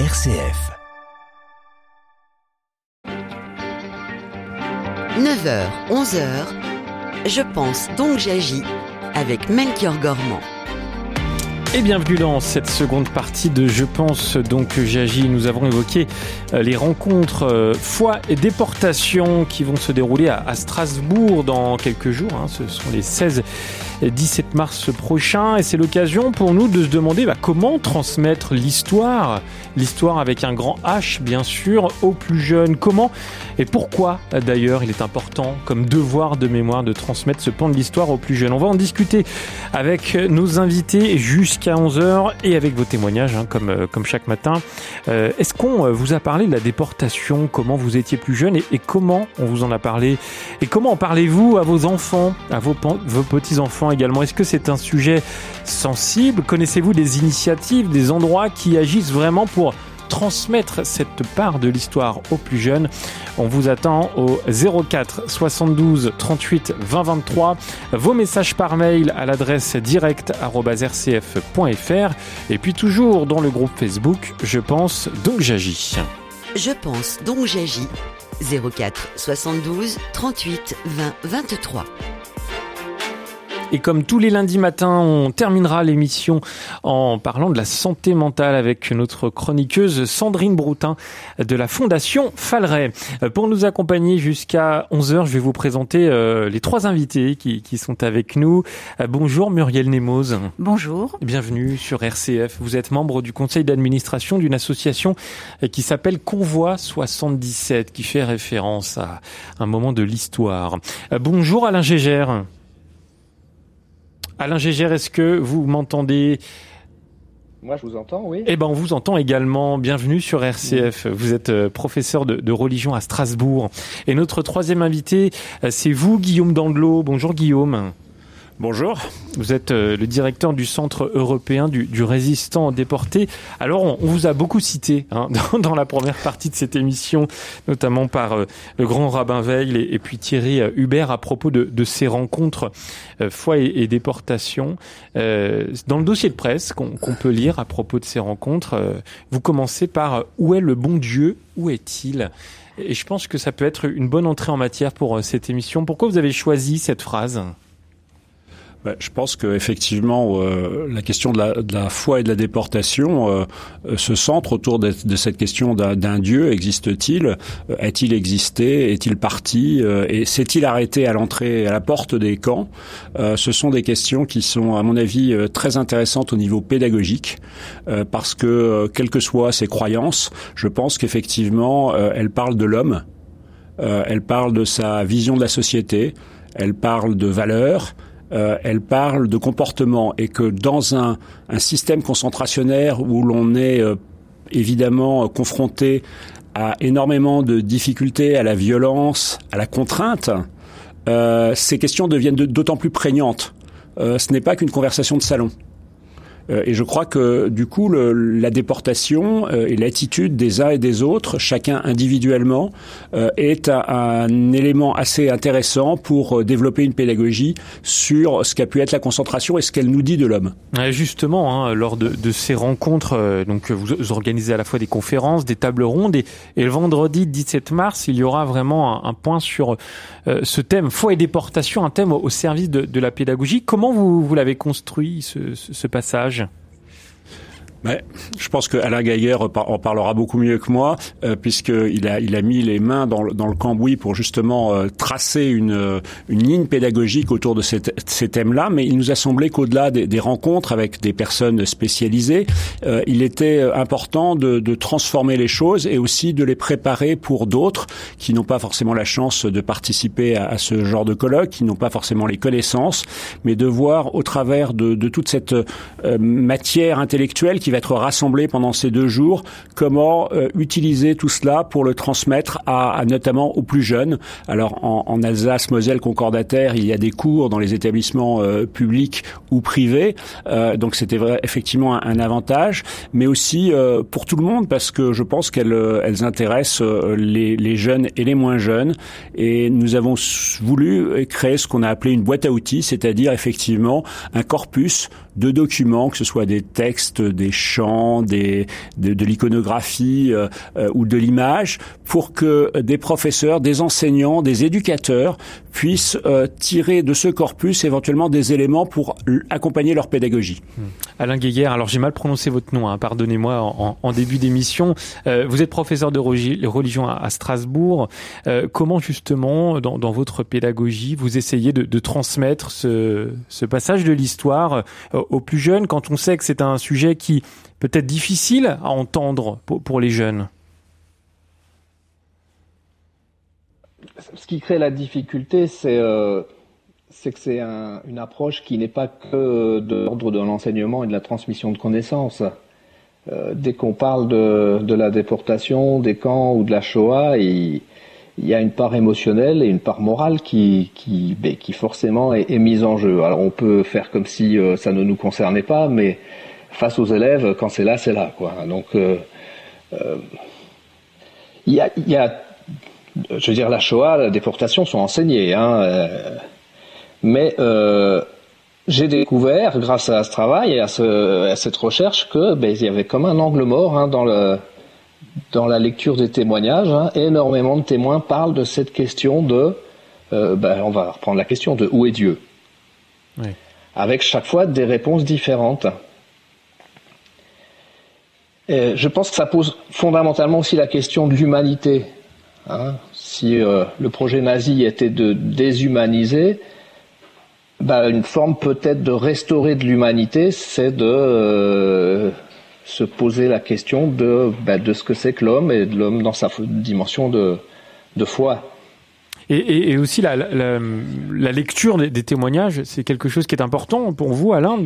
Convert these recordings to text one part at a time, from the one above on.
RCF. 9h, 11h, je pense donc j'agis avec Melchior Gormand. Et bienvenue dans cette seconde partie de Je pense donc j'agis. Nous avons évoqué euh, les rencontres euh, foi et déportation qui vont se dérouler à Strasbourg dans quelques jours. Hein. Ce sont les 16 et 17 mars prochain et c'est l'occasion pour nous de se demander bah, comment transmettre l'histoire, l'histoire avec un grand H bien sûr, aux plus jeunes. Comment et pourquoi d'ailleurs il est important comme devoir de mémoire de transmettre ce pan de l'histoire aux plus jeunes. On va en discuter avec nos invités jusqu'à à 11h et avec vos témoignages hein, comme, euh, comme chaque matin. Euh, est-ce qu'on euh, vous a parlé de la déportation, comment vous étiez plus jeune et, comment on vous en a parlé? Et comment en parlez-vous à vos enfants, à vos, vos petits-enfants également? Est-ce que c'est un sujet sensible? Connaissez-vous des initiatives, des endroits qui agissent vraiment pour transmettre cette part de l'histoire aux plus jeunes. On vous attend au 04 72 38 20 23. Vos messages par mail à l'adresse direct.rcf.fr et puis toujours dans le groupe Facebook Je pense donc j'agis. Je pense donc j'agis. 04 72 38 20 23. Et comme tous les lundis matins, on terminera l'émission en parlant de la santé mentale avec notre chroniqueuse Sandrine Broutin de la Fondation Falray. Pour nous accompagner jusqu'à 11h, je vais vous présenter euh, les trois invités qui, qui sont avec nous. Euh, bonjour Muriel Nemoz. Bonjour. Bienvenue sur RCF. Vous êtes membre du conseil d'administration d'une association euh, qui s'appelle Convoi 77, qui fait référence à un moment de l'histoire. Bonjour Alain Gégère. Alain Gégère, est-ce que vous m'entendez? Moi, je vous entends, oui. Eh ben, on vous entend également. Bienvenue sur RCF. Vous êtes euh, professeur de, de, religion à Strasbourg. Et notre troisième invité, euh, c'est vous, Guillaume Dandelot. Bonjour, Guillaume. Bonjour. Vous êtes euh, le directeur du Centre européen du, du résistant déporté. Alors, on, vous a beaucoup cité hein, dans, la première partie de cette émission, notamment par euh, le grand rabbin Veil et, puis Thierry euh, Hubert à propos de, de ces rencontres euh, foi et, déportation. Dans le dossier de presse qu'on qu peut lire à propos de ces rencontres, vous commencez par Où est le bon Dieu? Où est-il? Et je pense que ça peut être une bonne entrée en matière pour cette émission. Pourquoi vous avez choisi cette phrase? Je pense qu'effectivement, euh, la question de la, de la, foi et de la déportation euh, euh se centre autour de, de cette question d'un Dieu. Existe-t-il? Euh, Est-il existé? Est-il parti? Euh, Et s'est-il arrêté à l'entrée, à la porte des camps? Ce sont des questions qui sont, à mon avis, très intéressantes au niveau pédagogique, parce que, quelles que soient ses croyances, je pense qu'effectivement, elles parlent de l'homme, elles parlent de sa vision de la société, elles parlent de valeurs, euh, elle parle de comportement et que dans un, système concentrationnaire où l'on est euh, évidemment confronté à énormément de difficultés, à la violence, à la contrainte, euh, ces questions deviennent d'autant plus prégnantes. Euh, ce n'est pas qu'une conversation de salon. Euh, et je crois que du coup, le, la déportation euh, et l'attitude des uns et des autres, chacun individuellement, euh, est un, un, élément assez intéressant pour développer une pédagogie sur ce qu'a pu être la concentration et ce qu'elle nous dit de l'homme. Justement, hein, lors de, de, ces rencontres, donc vous organisez à la fois des conférences, des tables rondes, et, et le vendredi 17 mars, il y aura vraiment un, point sur euh, ce thème foi et déportation, un thème au, service de, de, la pédagogie. Comment vous, vous l'avez construit ce, ce passage? Mais je pense que Alain Gaillère en parlera beaucoup mieux que moi, euh, puisqu'il a, il a mis les mains dans le, dans le cambouis pour justement euh, tracer une, une ligne pédagogique autour de cette, ces thèmes-là. Mais il nous a semblé qu'au-delà des, des, rencontres avec des personnes spécialisées, euh, il était important de, de, transformer les choses et aussi de les préparer pour d'autres qui n'ont pas forcément la chance de participer à, à, ce genre de colloque, qui n'ont pas forcément les connaissances, mais de voir au travers de, de toute cette euh, matière intellectuelle qui va être rassemblé pendant ces deux jours, comment euh, utiliser tout cela pour le transmettre à, notamment aux plus jeunes? Alors en, Alsace, Moselle, Concordataire, il y a des cours dans les établissements euh, publics ou privés, euh, donc c'était effectivement un, un, avantage, mais aussi euh, pour tout le monde parce que je pense qu'elles elles intéressent les, les, jeunes et les moins jeunes, et nous avons voulu créer ce qu'on a appelé une boîte à outils, c'est-à-dire effectivement un corpus de documents, que ce soit des textes, des des, de, l'iconographie ou de l'image, pour que des professeurs, des enseignants, des éducateurs puissent tirer de ce corpus éventuellement des éléments pour accompagner leur pédagogie. Hmm. Alain Guéguer, alors j'ai mal prononcé votre nom, hein, pardonnez-moi en, début d'émission. vous êtes professeur de religion à, Strasbourg. comment justement, dans, votre pédagogie, vous essayez de, transmettre ce, passage de l'histoire aux plus jeunes quand on sait que c'est un sujet qui peut être difficile à entendre pour les jeunes? Ce qui crée la difficulté, c'est euh, que c'est un, une approche qui n'est pas que de l'ordre de l'enseignement et de la transmission de connaissances. Euh, dès qu'on parle de, la déportation, des camps ou de la Shoah, il, y a une part émotionnelle et une part morale qui, ben, forcément est, mise en jeu. Alors on peut faire comme si euh, ça ne nous concernait pas, mais face aux élèves, quand c'est là, c'est là. Donc il y, a, je veux dire, la Shoah, la déportation sont enseignées, hein, euh, mais j'ai découvert, grâce à ce travail et à, ce, à cette recherche, que ben, il y avait comme un angle mort hein, dans le dans la lecture des témoignages, hein, énormément de témoins parlent de cette question de, euh, ben, on va reprendre la question de où est Dieu, oui. avec chaque fois des réponses différentes. Et je pense que ça pose fondamentalement aussi la question de l'humanité. Hein. Si euh, le projet nazi était de déshumaniser, ben, une forme peut-être de restaurer de l'humanité, c'est de euh, se poser la question de, ben, de ce que c'est que l'homme et de l'homme dans sa dimension de, de foi. Et, aussi la, lecture des, témoignages, c'est quelque chose qui est important pour vous, Alain,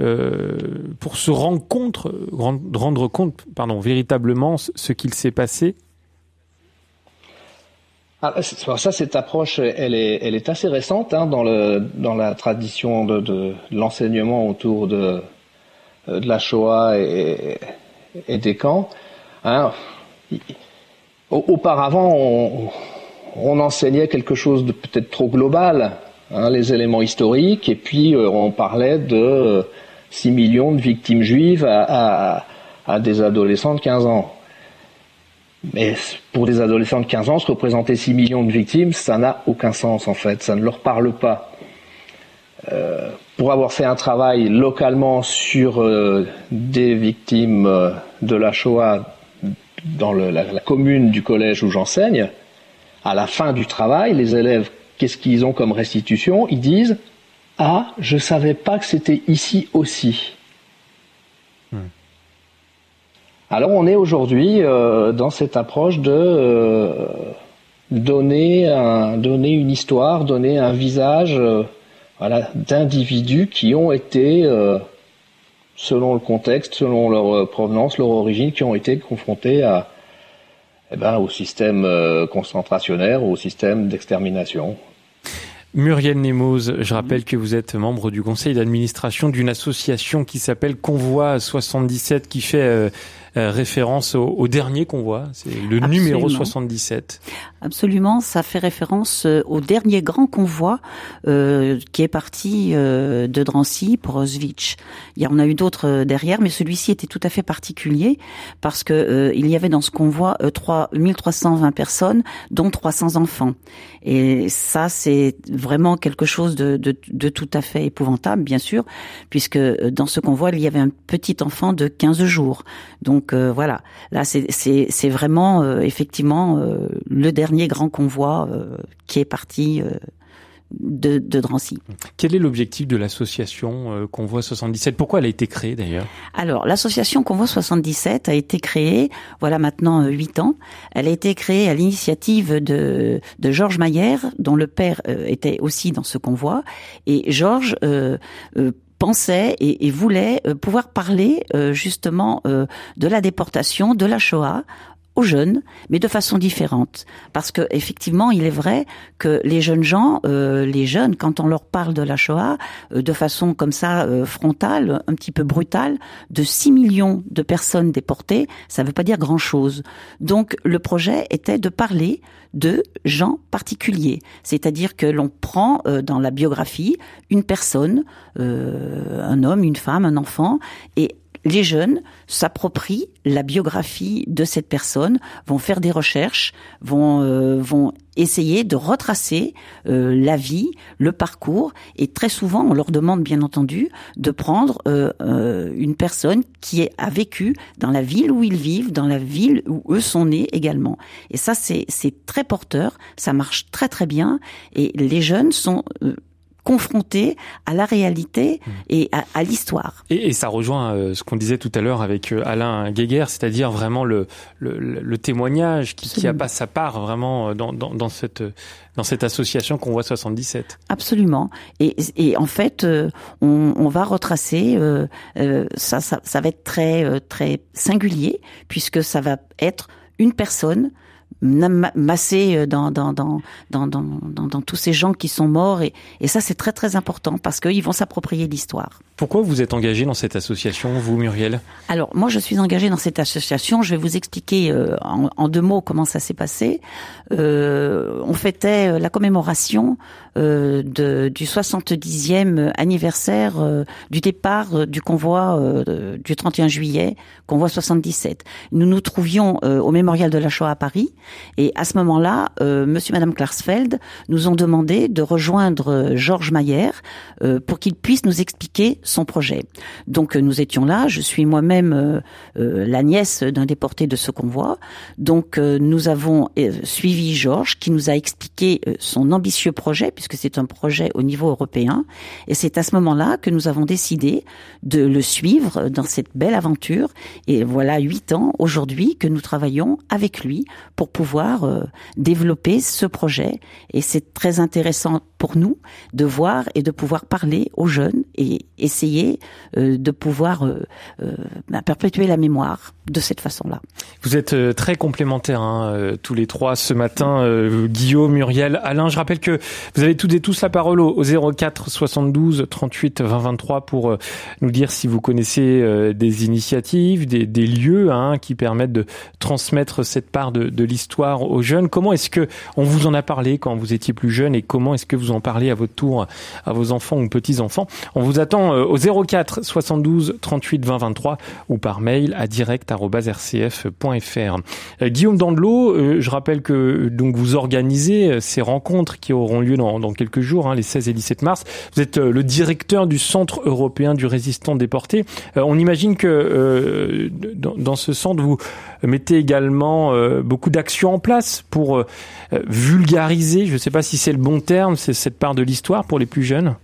euh, pour se rendre compte, rendre compte, pardon, véritablement ce qu'il s'est passé. Ah, ça, cette approche, elle est, assez récente hein, dans, la tradition de, l'enseignement autour de, euh, de la Shoah et, des camps. Hein. Auparavant, on, enseignait quelque chose de peut-être trop global, hein, les éléments historiques, et puis euh, on parlait de 6 millions de victimes juives à, à, à, des adolescents de 15 ans. Mais pour des adolescents de 15 ans, se représenter 6 millions de victimes, ça n'a aucun sens en fait, ça ne leur parle pas. Euh, pour avoir fait un travail localement sur euh, des victimes euh, de la Shoah dans la, commune du collège où j'enseigne, à la fin du travail, les élèves, qu'est-ce qu'ils ont comme restitution? Ils disent Ah, je savais pas que c'était ici aussi. Hmm. Alors on est aujourd'hui euh, dans cette approche de euh, donner, un, donner une histoire, donner un visage voilà, d'individus qui ont été, euh, selon le contexte, selon leur euh, provenance, leur origine, qui ont été confrontés eh ben, au système euh, concentrationnaire, au système d'extermination. Muriel Nemoz, je rappelle que vous êtes membre du conseil d'administration d'une association qui s'appelle Convoi 77 qui fait euh, euh, référence au, au, dernier convoi, c'est le Absolument. numéro 77. Absolument, ça fait référence euh, au dernier grand convoi euh, qui est parti euh, de Drancy pour Auschwitz. Il y en a eu d'autres derrière, mais celui-ci était tout à fait particulier parce que euh, il y avait dans ce convoi 3, 1320 personnes, dont 300 enfants. Et ça, c'est vraiment quelque chose de, de, de tout à fait épouvantable, bien sûr, puisque dans ce convoi, il y avait un petit enfant de 15 jours. Donc donc euh, voilà, là c'est vraiment euh, effectivement euh, le dernier grand convoi qui est parti de, de, Drancy. Quel est l'objectif de l'association Convoi 77 Pourquoi elle a été créée d'ailleurs? Alors l'association Convoi 77 a été créée, voilà maintenant huit ans. Elle a été créée à l'initiative de, de Georges Maillère, dont le père était aussi dans ce convoi. Et Georges pensait et, et voulait euh, pouvoir parler euh, justement euh, de la déportation, de la Shoah aux jeunes, mais de façon différente. Parce que effectivement, il est vrai que les jeunes gens, euh, les jeunes, quand on leur parle de la Shoah, euh, de façon comme ça euh, frontale, un petit peu brutale, de 6 millions de personnes déportées, ça ne veut pas dire grand-chose. Donc le projet était de parler de gens particuliers, c'est-à-dire que l'on prend euh, dans la biographie une personne, euh, un homme, une femme, un enfant, et les jeunes s'approprient la biographie de cette personne, vont faire des recherches, vont euh, vont essayer de retracer euh, la vie, le parcours, et très souvent on leur demande bien entendu de prendre euh, une personne qui a vécu dans la ville où ils vivent, dans la ville où eux sont nés également. Et ça c'est c'est très porteur, ça marche très très bien, et les jeunes sont confrontés à la réalité mmh. et à, l'histoire. Et, ça rejoint euh, ce qu'on disait tout à l'heure avec euh, Alain Guéguer, c'est-à-dire vraiment le, le, témoignage qui, qui, a pas sa part vraiment euh, dans, dans, dans cette dans cette association qu'on voit 77. Absolument. Et, et en fait, on, on, va retracer. Euh, ça, ça, ça, va être très très singulier puisque ça va être une personne massé euh, dans dans, dans, dans, dans, dans, tous ces gens qui sont morts. Et, et ça, c'est très, très important parce qu'ils vont s'approprier l'histoire. Pourquoi vous êtes engagé dans cette association, vous, Muriel? Alors, moi, je suis engagée dans cette association. Je vais vous expliquer euh, en, en, deux mots comment ça s'est passé. Euh, on fêtait euh, la commémoration euh, de, du 70e anniversaire euh, du départ du convoi du 31 juillet, convoi 77. Nous nous trouvions au mémorial de la Shoah à Paris et à ce moment-là, monsieur et madame Klarsfeld nous ont demandé de rejoindre Georges Mayer pour qu'il puisse nous expliquer son projet. Donc nous étions là, je suis moi-même la nièce d'un déporté de ce convoi. Donc nous avons suivi Georges qui nous a expliqué son ambitieux projet puisque c'est un projet au niveau européen. Et c'est à ce moment-là que nous avons décidé de le suivre dans cette belle aventure. Et voilà huit ans aujourd'hui que nous travaillons avec lui pour pouvoir euh, développer ce projet. Et c'est très intéressant pour nous de voir et de pouvoir parler aux jeunes et essayer euh, de pouvoir euh, bah, perpétuer la mémoire de cette façon-là. Vous êtes très complémentaires hein, tous les trois ce matin, Guillaume, Muriel, Alain. Je rappelle que vous avez toutes et tous la parole au, 04 72 38 20 23 pour nous dire si vous connaissez des initiatives, des, lieux hein, qui permettent de transmettre cette part de, de l'histoire aux jeunes. Comment est-ce que on vous en a parlé quand vous étiez plus jeune et comment est-ce que vous en parlez à votre tour à vos enfants ou petits-enfants On vous attend euh, au 04 72 38 20 23 ou par mail à direct@rcf.fr. Euh, Guillaume Dandelot, euh, je rappelle que donc vous organisez ces rencontres qui auront lieu dans, quelques jours, hein, les 16 et 17 mars. Vous êtes le directeur du Centre européen du résistant déporté. on imagine que dans, ce centre vous mettez également beaucoup d'actions en place pour vulgariser, je ne sais pas si c'est le bon terme, c'est cette part de l'histoire pour les plus jeunes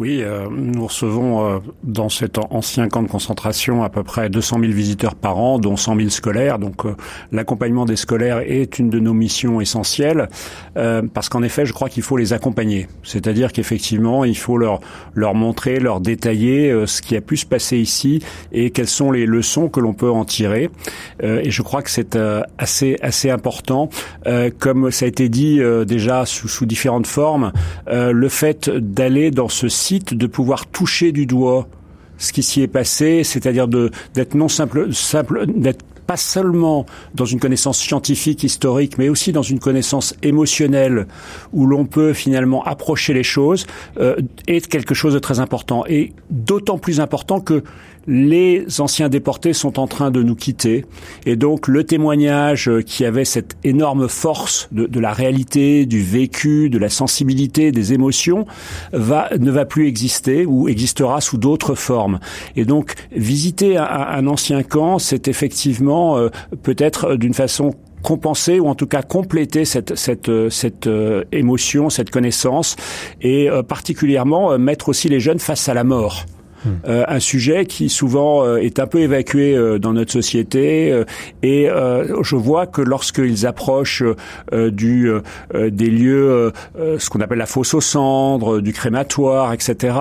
oui, euh, nous recevons euh, dans cet ancien camp de concentration à peu près 200 000 visiteurs par an, dont 100 000 scolaires. Donc euh, l'accompagnement des scolaires est une de nos missions essentielles, parce qu'en effet, je crois qu'il faut les accompagner. C'est-à-dire qu'effectivement, il faut leur leur montrer, leur détailler ce qui a pu se passer ici et quelles sont les leçons que l'on peut en tirer. et je crois que c'est assez assez important. comme ça a été dit déjà sous, sous différentes formes, le fait d'aller dans ce de pouvoir toucher du doigt ce qui s'y est passé, c'est-à-dire d'être non simple, simple d'être pas seulement dans une connaissance scientifique, historique, mais aussi dans une connaissance émotionnelle où l'on peut finalement approcher les choses, euh, est quelque chose de très important. Et d'autant plus important que les anciens déportés sont en train de nous quitter. Et donc le témoignage qui avait cette énorme force de, la réalité, du vécu, de la sensibilité, des émotions, va, ne va plus exister ou existera sous d'autres formes. Et donc visiter un, ancien camp, c'est effectivement euh, peut-être d'une façon compenser ou en tout cas compléter cette cette cette euh, émotion, cette connaissance et euh, particulièrement mettre aussi les jeunes face à la mort. Euh, un sujet qui souvent euh, est un peu évacué euh, dans notre société. et je vois que lorsqu'ils approchent des lieux, ce qu'on appelle la fosse aux cendres, du crématoire, etc.,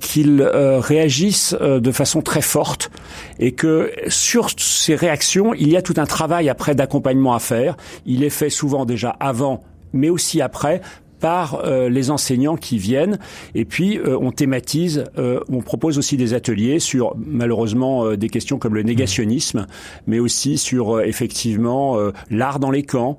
qu'ils réagissent de façon très forte et que sur ces réactions, il y a tout un travail après d'accompagnement à faire. Il est fait souvent déjà avant mais aussi après par euh, les enseignants qui viennent. Et puis, euh, on thématise, euh, on propose aussi des ateliers sur, malheureusement, des questions comme le négationnisme, mais aussi sur, effectivement, l'art dans les camps,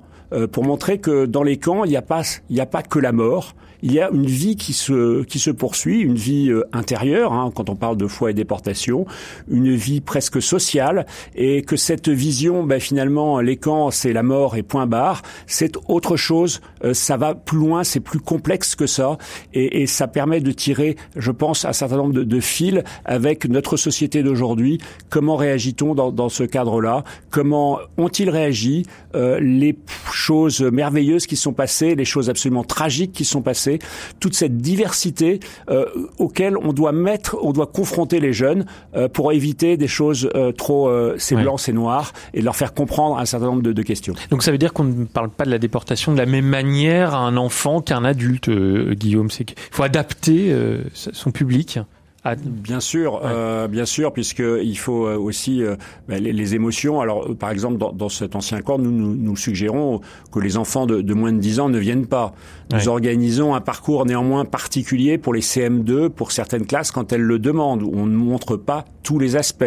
pour montrer que dans les camps, il n'y a pas, il n'y a pas que la mort, il y a une vie qui se qui se poursuit, une vie euh, intérieure hein, quand on parle de foi et déportation, une vie presque sociale, et que cette vision, ben, finalement, les camps, c'est la mort et point barre, c'est autre chose. Euh, ça va plus loin, c'est plus complexe que ça, et, ça permet de tirer, je pense, un certain nombre de, de fils avec notre société d'aujourd'hui. Comment réagit-on dans, dans ce cadre-là? Comment ont-ils réagi euh, Les choses merveilleuses qui sont passées, les choses absolument tragiques qui sont passées, toute cette diversité euh, auquel on doit mettre, on doit confronter les jeunes euh, pour éviter des choses euh, trop euh, c'est blanc, c'est noir et leur faire comprendre un certain nombre de, de questions. Donc ça veut dire qu'on ne parle pas de la déportation de la même manière à un enfant qu'à un adulte, euh, Guillaume. C'est qu'il faut adapter euh, son public. Bien sûr, ouais. euh, bien sûr, puisque il faut aussi euh, ben, les, les, émotions. Alors, par exemple, dans, dans cet ancien corps, nous, nous, nous, suggérons que les enfants de, de, moins de 10 ans ne viennent pas. Nous ouais. organisons un parcours néanmoins particulier pour les CM2, pour certaines classes, quand elles le demandent, on ne montre pas tous les aspects.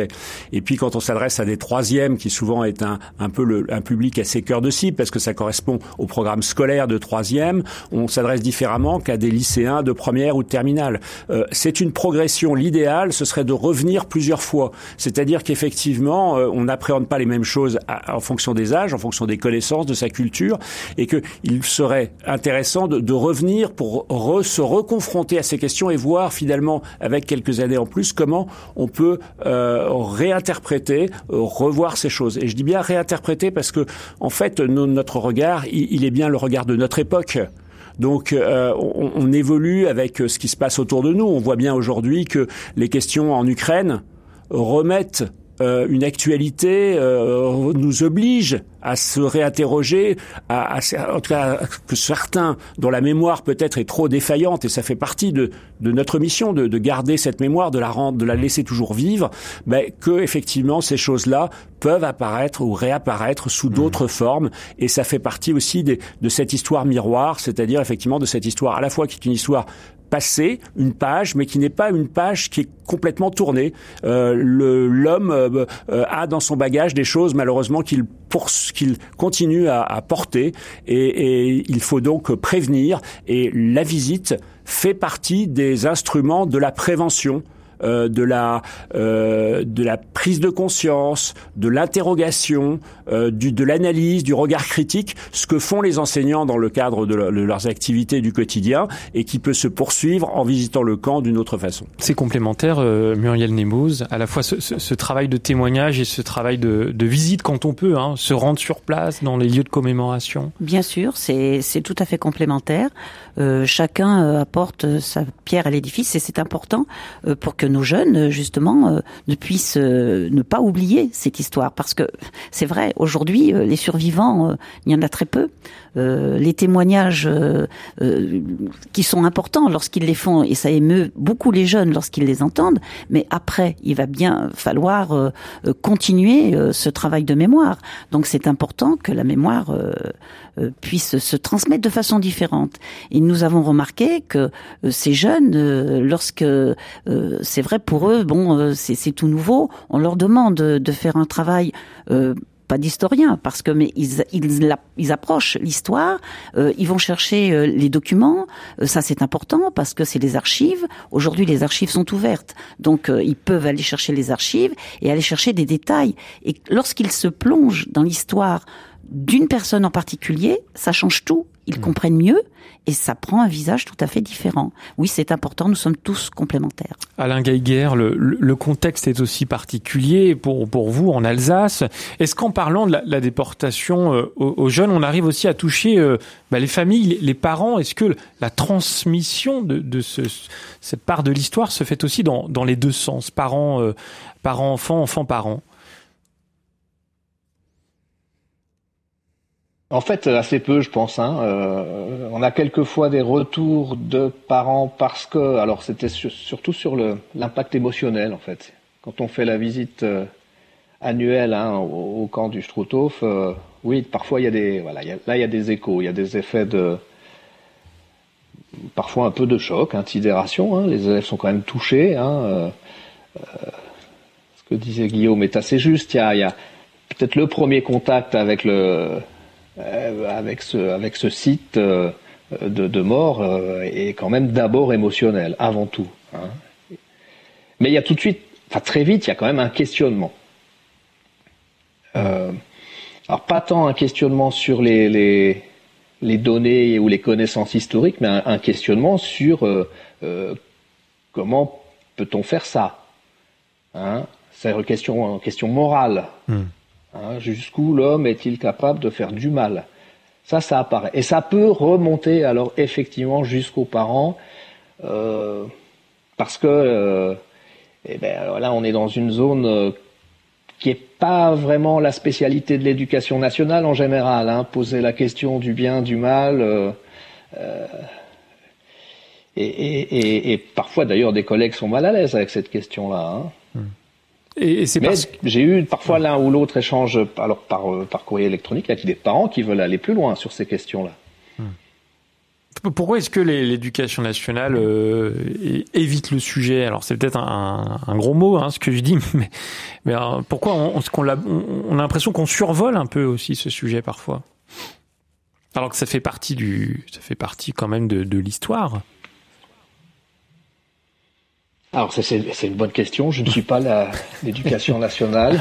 Et puis, quand on s'adresse à des troisièmes, qui souvent est un, un peu le, un public assez cœur de cible, parce que ça correspond au programme scolaire de troisième, on s'adresse différemment qu'à des lycéens de première ou de terminale. Euh, C'est une progression l'idéal, ce serait de revenir plusieurs fois. C'est-à-dire qu'effectivement, euh, on n'appréhende pas les mêmes choses à, en fonction des âges, en fonction des connaissances, de sa culture, et qu'il serait intéressant de, de revenir pour re, se reconfronter à ces questions et voir finalement, avec quelques années en plus, comment on peut euh, réinterpréter, euh, revoir ces choses. Et je dis bien réinterpréter parce que, en fait, no, notre regard, il, il est bien le regard de notre époque. Donc euh, on, on, évolue avec ce qui se passe autour de nous. On voit bien aujourd'hui que les questions en Ukraine remettent euh, une actualité, euh, nous oblige à se réinterroger, à, à, en tout cas que certains dont la mémoire peut-être est trop défaillante et ça fait partie de, de notre mission de, de, garder cette mémoire, de la rendre, de la laisser toujours vivre, mais que effectivement ces choses-là peuvent apparaître ou réapparaître sous mmh. d'autres formes et ça fait partie aussi des, de cette histoire miroir, c'est-à-dire effectivement de cette histoire à la fois qui est une histoire passée, une page, mais qui n'est pas une page qui est complètement tournée. Euh, L'homme euh, euh, a dans son bagage des choses malheureusement qu'il qu'il continue à, à porter. Et, et, il faut donc prévenir. Et la visite fait partie des instruments de la prévention euh, de la euh, de la prise de conscience, de l'interrogation, euh, de l'analyse, du regard critique, ce que font les enseignants dans le cadre de, le, de, leurs activités du quotidien et qui peut se poursuivre en visitant le camp d'une autre façon. C'est complémentaire, euh, Muriel Nemouz, à la fois ce, ce, ce, travail de témoignage et ce travail de, de visite quand on peut, hein, se rendre sur place dans les lieux de commémoration. Bien sûr, c'est tout à fait complémentaire. Euh, chacun apporte sa pierre à l'édifice et c'est important pour que nos jeunes, justement, ne puissent ne pas oublier cette histoire. Parce que c'est vrai, aujourd'hui, les survivants, il y en a très peu. Euh, les témoignages euh, euh, qui sont importants lorsqu'ils les font, et ça émeut beaucoup les jeunes lorsqu'ils les entendent, mais après, il va bien falloir euh, continuer ce travail de mémoire. Donc c'est important que la mémoire puisse se transmettre de façon différente. Et nous avons remarqué que ces jeunes, lorsque c'est vrai pour eux, bon, c'est tout nouveau, on leur demande de faire un travail pas d'historiens parce que mais ils ils, ils approchent l'histoire, euh, ils vont chercher euh, les documents, euh, ça c'est important parce que c'est les archives. Aujourd'hui les archives sont ouvertes, donc euh, ils peuvent aller chercher les archives et aller chercher des détails. Et lorsqu'ils se plongent dans l'histoire d'une personne en particulier, ça change tout. Ils mmh. comprennent mieux et ça prend un visage tout à fait différent. Oui, c'est important, nous sommes tous complémentaires. Alain Geiger, le, le, contexte est aussi particulier pour, pour vous en Alsace. Est-ce qu'en parlant de la, la déportation euh, aux, aux, jeunes, on arrive aussi à toucher euh, bah, les familles, les, parents? Est-ce que la transmission de, de ce, cette part de l'histoire se fait aussi dans, dans les deux sens, parents, euh, parents, enfants, enfants, parents En fait, assez peu, je pense. Hein. Euh, on a quelquefois des retours de parents parce que, alors c'était sur, surtout sur l'impact émotionnel, en fait. Quand on fait la visite euh, annuelle hein, au, camp du Struthof, euh, oui, parfois il y a des, voilà, là il y a des échos, il y a des effets de, parfois un peu de choc, hein. Hein. Les élèves sont quand même touchés. Ce que disait Guillaume est assez juste. Il y a, peut-être le premier contact avec le avec ce avec ce site euh, de, de mort est quand même d'abord émotionnel, avant tout. Hein. Mais il y a tout de suite, enfin très vite, il y a quand même un questionnement. Euh, alors pas tant un questionnement sur les, les, données ou les connaissances historiques, mais un, questionnement sur euh, euh, comment peut-on faire ça hein C'est une question, une question morale. Hmm. Hein Jusqu'où l'homme est-il capable de faire du mal? Ça, ça apparaît. Et ça peut remonter alors effectivement jusqu'aux parents, euh, parce que euh, eh ben, là on est dans une zone euh, qui est pas vraiment la spécialité de l'éducation nationale en général. Hein, poser la question du bien, du mal. Et, parfois d'ailleurs des collègues sont mal à l'aise avec cette question-là. Hein. Hmm. Et, c'est Mais j'ai eu parfois l'un ou l'autre échange alors par, euh, par courrier électronique avec des parents qui veulent aller plus loin sur ces questions-là. Pourquoi est-ce que l'éducation nationale euh, évite le sujet? Alors c'est peut-être un, un, gros mot, hein, ce que je dis, mais, mais euh, pourquoi on, on, a, on a l'impression qu'on survole un peu aussi ce sujet parfois, alors que ça fait partie du, ça fait partie quand même de, de l'histoire. Alors c'est une bonne question. Je ne suis pas l'éducation nationale.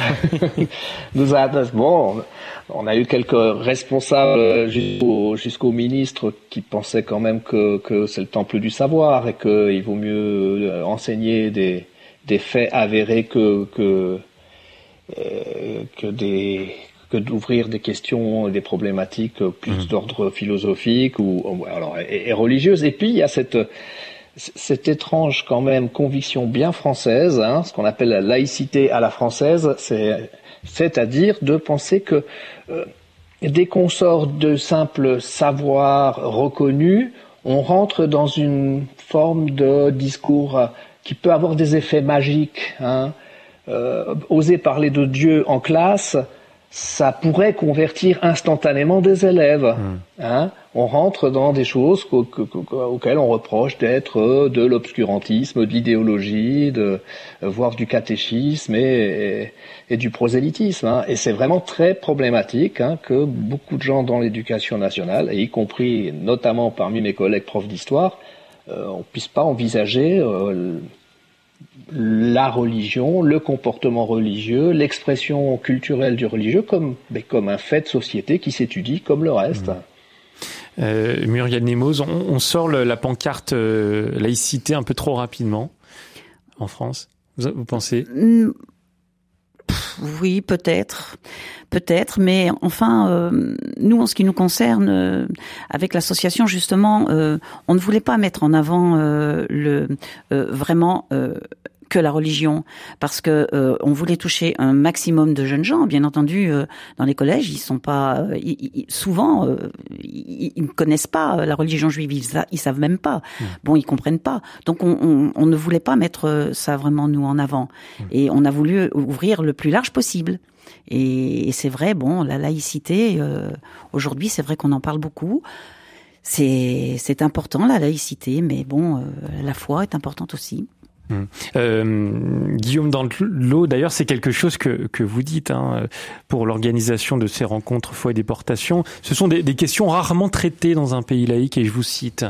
Nous bon, on a eu quelques responsables jusqu'au jusqu'au ministre qui pensaient quand même que, que c'est le temple du savoir et qu'il vaut mieux euh, enseigner des, des faits avérés que que euh, que des que d'ouvrir des questions, des problématiques plus mmh. d'ordre philosophique ou alors et, et religieuse. Et puis il y a cette cette étrange quand même conviction bien française, hein, ce qu'on appelle la laïcité à la française, c'est-à-dire de penser que euh, dès qu'on sort de simples savoirs reconnus, on rentre dans une forme de discours qui peut avoir des effets magiques. Hein. Euh, oser parler de Dieu en classe, ça pourrait convertir instantanément des élèves. Hmm. Hein on rentre dans des choses auxquelles on reproche d'être euh, de l'obscurantisme, de l'idéologie, de euh, voire du catéchisme et, du prosélytisme. Hein. Et c'est vraiment très problématique hein, que beaucoup de gens dans l'éducation nationale, y compris notamment parmi mes collègues profs d'histoire, euh, on puisse pas envisager euh, la religion, le comportement religieux, l'expression culturelle du religieux comme, comme un fait de société qui s'étudie comme le reste. Mmh. Euh, Muriel Nemoz, on, sort la pancarte euh, laïcité un peu trop rapidement en France. Vous, pensez? Mm, Oui, peut-être, peut-être, mais enfin, euh, nous, en ce qui nous concerne, euh, avec l'association, justement, on ne voulait pas mettre en avant le vraiment que la religion, parce que euh, on voulait toucher un maximum de jeunes gens. Bien entendu, euh, dans les collèges, ils sont pas euh, souvent, ils, ne connaissent pas la religion juive, ils, ils savent même pas. Mmh. Bon, ils comprennent pas. Donc, on, on, ne voulait pas mettre ça vraiment nous en avant, mmh. et on a voulu ouvrir le plus large possible. Et, et c'est vrai, bon, la laïcité, aujourd'hui, c'est vrai qu'on en parle beaucoup. C'est, c'est important la laïcité, mais bon, la foi est importante aussi. Hum. Euh, Guillaume l'eau d'ailleurs, c'est quelque chose que, que vous dites hein, pour l'organisation de ces rencontres foi et déportation. Ce sont des, questions rarement traitées dans un pays laïque, et je vous cite.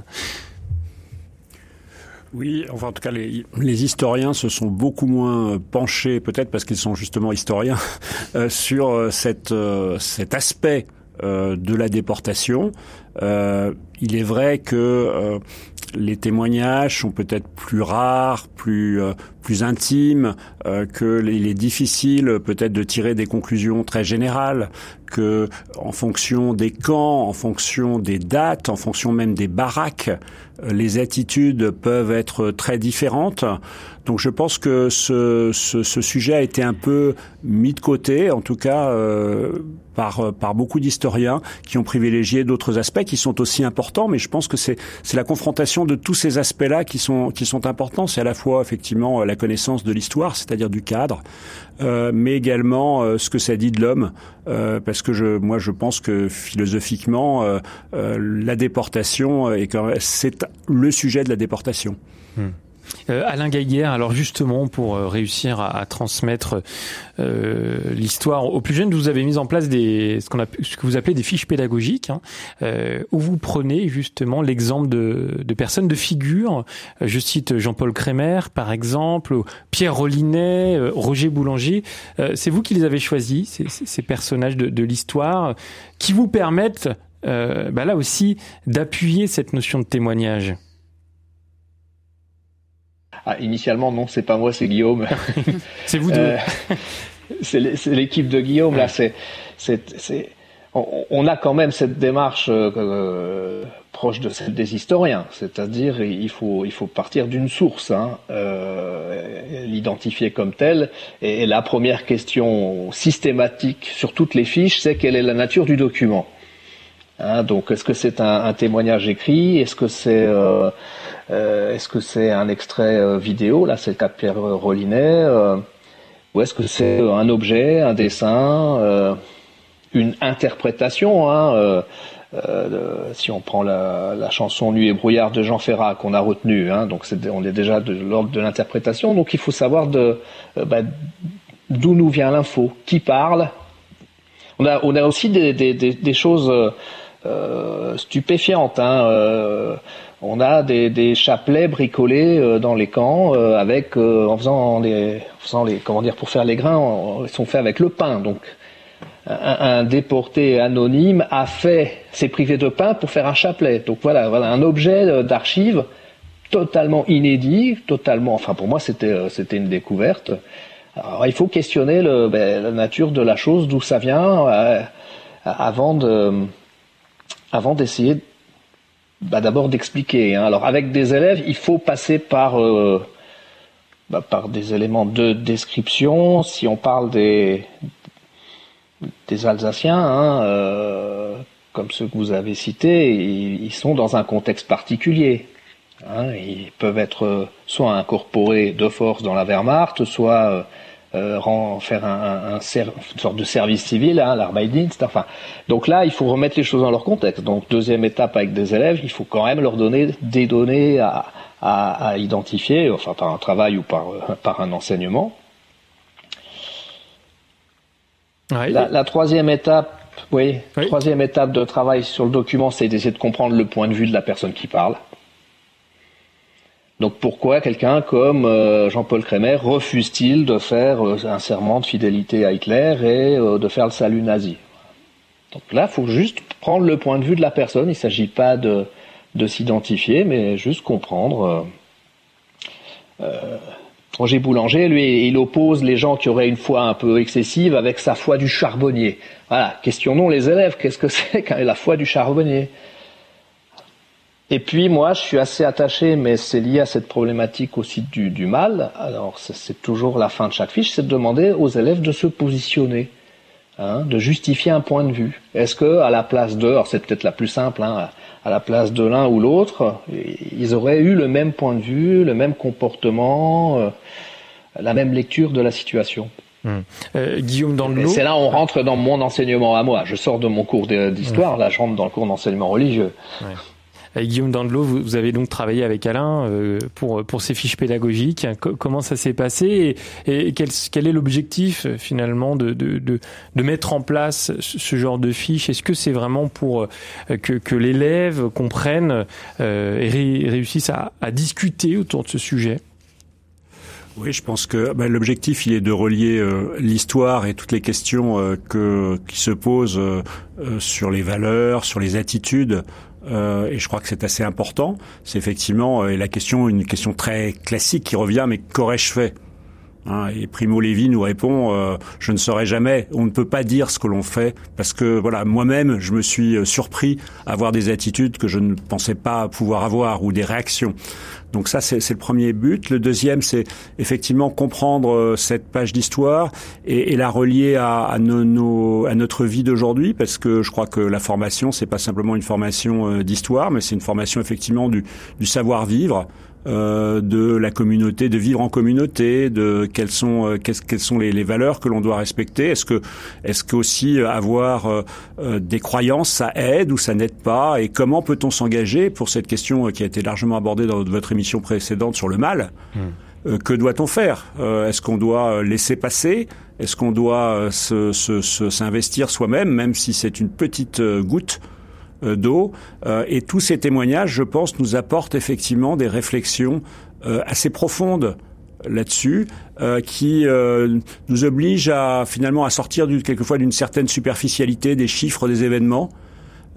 Oui, enfin en tout cas, les, historiens se sont beaucoup moins penchés, peut-être parce qu'ils sont justement historiens, euh, sur euh, cette, cet aspect de la déportation. Il est vrai que les témoignages sont peut-être plus rares, plus plus intimes, que il est difficile peut-être de tirer des conclusions très générales, que en fonction des camps, en fonction des dates, en fonction même des baraques, les attitudes peuvent être très différentes. Donc je pense que ce, ce, ce, sujet a été un peu mis de côté, en tout cas euh, par, par beaucoup d'historiens qui ont privilégié d'autres aspects qui sont aussi importants, mais je pense que c'est la confrontation de tous ces aspects-là qui sont, qui sont importants. C'est à la fois effectivement la connaissance de l'histoire, c'est-à-dire du cadre, euh, mais également euh, ce que ça dit de l'homme, euh, parce que je, moi je pense que philosophiquement, euh, euh, la déportation, c'est le sujet de la déportation. Hmm. Euh, Alain Gaillère, alors justement pour euh, réussir à, transmettre euh, l'histoire aux plus jeunes, vous avez mis en place des ce que vous appelez des fiches pédagogiques, hein, où vous prenez justement l'exemple de, personnes de figure. Je cite Jean-Paul Crémer par exemple, Pierre Rollinet, Roger Boulanger. C'est vous qui les avez choisis ces, ces personnages de, de l'histoire qui vous permettent bah là aussi d'appuyer cette notion de témoignage. Ah, initialement, non, c'est pas moi, c'est Guillaume. c'est vous deux. Euh, c'est l'équipe de Guillaume. Là, c'est, c'est, on, a quand même cette démarche euh, euh, proche de celle des historiens, c'est-à-dire il faut il faut partir d'une source, hein, l'identifier comme telle. Et, la première question systématique sur toutes les fiches, c'est quelle est la nature du document. Hein, donc, est-ce que c'est un, un, témoignage écrit? Est-ce que c'est euh, est-ce que c'est un extrait euh, vidéo Là, c'est le cas de Pierre Rollinet. Euh, ou est-ce que c'est un objet, un dessin, une interprétation hein, si on prend la, chanson Nuit et brouillard de Jean Ferrat qu'on a retenu, hein, donc on est déjà de l'ordre de l'interprétation. Donc il faut savoir bah, d'où nous vient l'info, qui parle. On a, aussi des, choses euh, stupéfiantes. Hein, on a des, chapelets bricolés euh, dans les camps euh, avec euh, en faisant les, faisant les comment dire pour faire les grains ils sont faits avec le pain donc. Un, déporté anonyme a fait s'est privé de pain pour faire un chapelet. Donc voilà voilà un objet d'archive totalement inédit totalement enfin pour moi c'était c'était une découverte. Alors il faut questionner ben, la nature de la chose d'où ça vient avant de avant d'essayer bah D'abord d'expliquer. Hein. Alors avec des élèves, il faut passer par, euh, bah, par des éléments de description. Si on parle des, des Alsaciens, hein, euh, comme ceux que vous avez cités, ils, sont dans un contexte particulier. Hein. Ils peuvent être soit incorporés de force dans la Wehrmacht, soit euh, faire un, un, une sorte de service civil, hein, l'Arbeitsdienst. Enfin, donc là, il faut remettre les choses dans leur contexte. Donc deuxième étape avec des élèves, il faut quand même leur donner des données à, à, à identifier, enfin par un travail ou par, euh, par un enseignement. la, la, troisième étape, oui, oui, troisième étape de travail sur le document, c'est d'essayer de comprendre le point de vue de la personne qui parle. Donc pourquoi quelqu'un comme euh, Jean-Paul Crémer refuse-t-il de faire euh, un serment de fidélité à Hitler et euh, de faire le salut nazi? Donc là, il faut juste prendre le point de vue de la personne. Il ne s'agit pas de, de s'identifier, mais juste comprendre. Roger Boulanger, lui, il oppose les gens qui auraient une foi un peu excessive avec sa foi du charbonnier. Voilà, questionnons les élèves, qu'est-ce que c'est la foi du charbonnier? Et puis moi, je suis assez attaché, mais c'est lié à cette problématique aussi du, du mal. Alors c'est toujours la fin de chaque fiche, c'est de demander aux élèves de se positionner, hein, de justifier un point de vue. Est-ce que à la place de, alors c'est peut-être la plus simple, hein, à la place de l'un ou l'autre, ils auraient eu le même point de vue, le même comportement, euh, la même lecture de la situation. Hum. Euh, Guillaume Dandelot. C'est là où on rentre dans mon enseignement à moi. Je sors de mon cours d'histoire, là je rentre dans le cours d'enseignement religieux. Ouais. Guillaume Dandelot, vous, avez donc travaillé avec Alain euh, pour, pour ces fiches pédagogiques. comment ça s'est passé et, quel, quel, est l'objectif euh, finalement de, de, de, de, mettre en place ce genre de fiches? Est-ce que c'est vraiment pour euh, que, que l'élève comprenne et réussisse à, à discuter autour de ce sujet? Oui, je pense que bah, l'objectif, il est de relier l'histoire et toutes les questions que, qui se posent sur les valeurs, sur les attitudes euh, et je crois que c'est assez important, c'est effectivement euh, la question, une question très classique qui revient, mais qu'aurais-je fait? Hein, Et Primo Levi nous répond euh, je ne saurais jamais. On ne peut pas dire ce que l'on fait parce que voilà, moi-même, je me suis surpris à avoir des attitudes que je ne pensais pas pouvoir avoir ou des réactions. Donc ça, c'est le premier but. Le deuxième, c'est effectivement comprendre euh, cette page d'histoire et, et, la relier à, à, nos, à notre vie d'aujourd'hui, parce que je crois que la formation, c'est pas simplement une formation euh, d'histoire, mais c'est une formation effectivement du, du savoir-vivre. Euh, de la communauté, de vivre en communauté, de quelles sont euh, quelles sont les, les, valeurs que l'on doit respecter. Est-ce que est-ce qu'aussi avoir euh, des croyances ça aide ou ça n'aide pas? Et comment peut-on s'engager pour cette question qui a été largement abordée dans votre émission précédente sur le mal? Hmm. Que doit-on faire? Est-ce qu'on doit laisser passer? Est-ce qu'on doit s'investir soi-même, même si c'est une petite goutte? D'eau. Euh, et tous ces témoignages, je pense, nous apportent effectivement des réflexions euh, assez profondes là-dessus, qui nous obligent à finalement à sortir quelquefois d'une certaine superficialité des chiffres des événements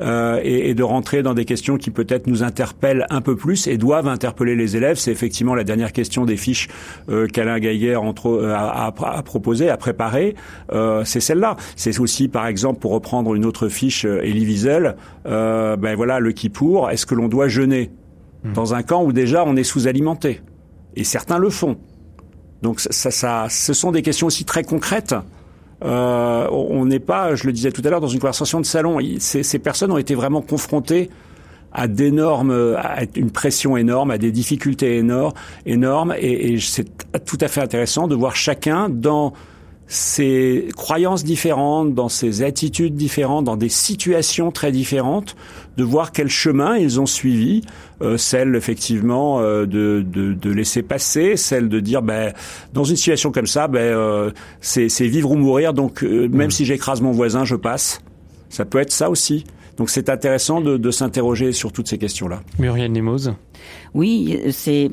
euh, et, et, de rentrer dans des questions qui peut-être nous interpellent un peu plus et doivent interpeller les élèves. C'est effectivement la dernière question des fiches euh, qu'Alain Gaillère entre, euh, a, a, proposé, a préparé. Euh, c'est celle-là. C'est aussi, par exemple, pour reprendre une autre fiche, euh, Elie Wiesel, ben voilà, le qui pour. Est-ce que l'on doit jeûner hmm. dans un camp où déjà on est sous-alimenté? Et certains le font. Donc ça, ça, ce sont des questions aussi très concrètes euh, on n'est pas, je le disais tout à l'heure, dans une conversation de salon. Ces, ces personnes ont été vraiment confrontées à d'énormes, à une pression énorme, à des difficultés énormes, énormes, et, et c'est tout à fait intéressant de voir chacun dans ses croyances différentes, dans ses attitudes différentes, dans des situations très différentes, de voir quel chemin ils ont suivi, euh, celle effectivement euh, de, de, de, laisser passer, celle de dire ben dans une situation comme ça, ben euh, c'est vivre ou mourir, donc euh, même mmh. si j'écrase mon voisin, je passe. Ça peut être ça aussi. Donc c'est intéressant de, de s'interroger sur toutes ces questions-là. Muriel Nemoz oui, c'est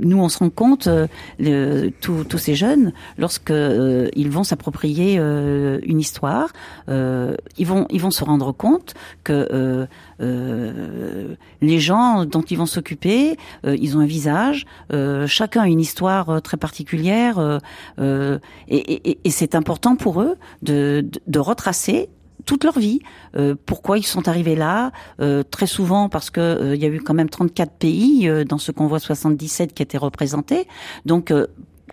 nous on se rend compte euh, tous ces jeunes lorsque euh, ils vont s'approprier euh, une histoire, euh, ils vont ils vont se rendre compte que les gens dont ils vont s'occuper, ils ont un visage, chacun a une histoire très particulière et, et, et c'est important pour eux de, de, de retracer toute leur vie. Euh, pourquoi ils sont arrivés là euh, Très souvent parce que euh, il y a eu quand même 34 pays dans ce convoi 77 qui étaient représentés. Donc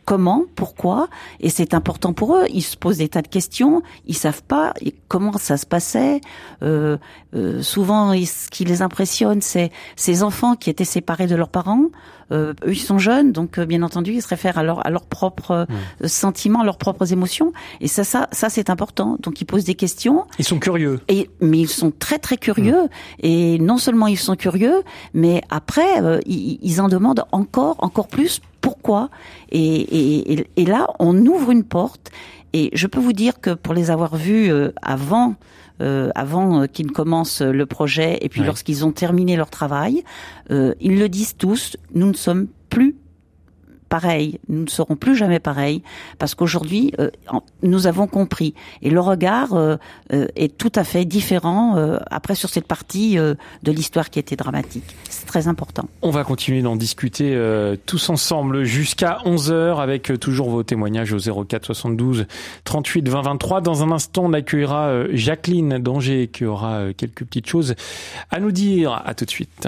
comment, pourquoi, et c'est important pour eux. Ils se posent des tas de questions, ils savent pas comment ça se passait. Euh, euh, souvent, ce qui les impressionne, c'est ces enfants qui étaient séparés de leurs parents. Euh, eux, ils sont jeunes, donc euh, bien entendu, ils se réfèrent à, leur, à leurs propres mmh. sentiments, à leurs propres émotions. Et ça, ça, ça, c'est important. Donc, ils posent des questions. Ils sont curieux. Et mais ils sont très, très curieux. Mmh. Et non seulement ils sont curieux, mais après, ils, ils en demandent encore, encore plus pourquoi et, et, et, là, on ouvre une porte. Et je peux vous dire que pour les avoir vus euh, avant, euh, avant qu'ils ne commencent le projet, et puis lorsqu'ils ont terminé leur travail, euh, ils le disent tous, nous ne sommes plus pareil, nous ne serons plus jamais pareils, parce qu'aujourd'hui, euh, nous avons compris. Et le regard euh, euh, est tout à fait différent après sur cette partie de l'histoire qui était dramatique. C'est très important. On va continuer d'en discuter tous ensemble jusqu'à 11h avec toujours vos témoignages au 04 72 38 20 23. Dans un instant, on accueillera Jacqueline Danger qui aura quelques petites choses à nous dire. À tout de suite.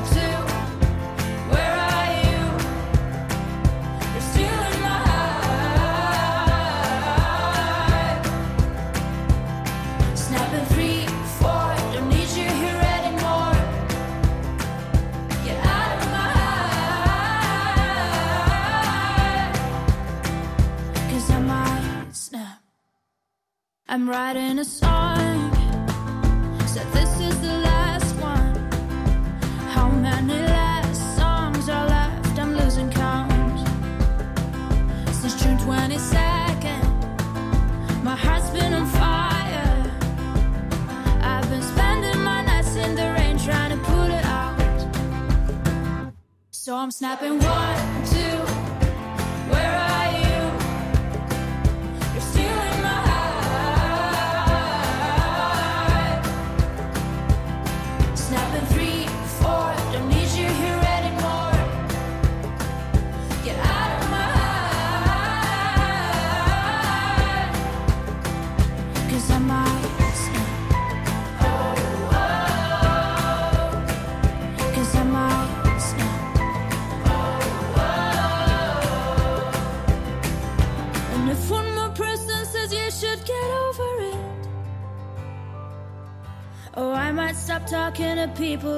I'm writing a song. Said this is the last one. How many last songs are left? I'm losing count. Since June 22nd, my heart's been on fire. I've been spending my nights in the rain trying to put it out. So I'm snapping one, two. I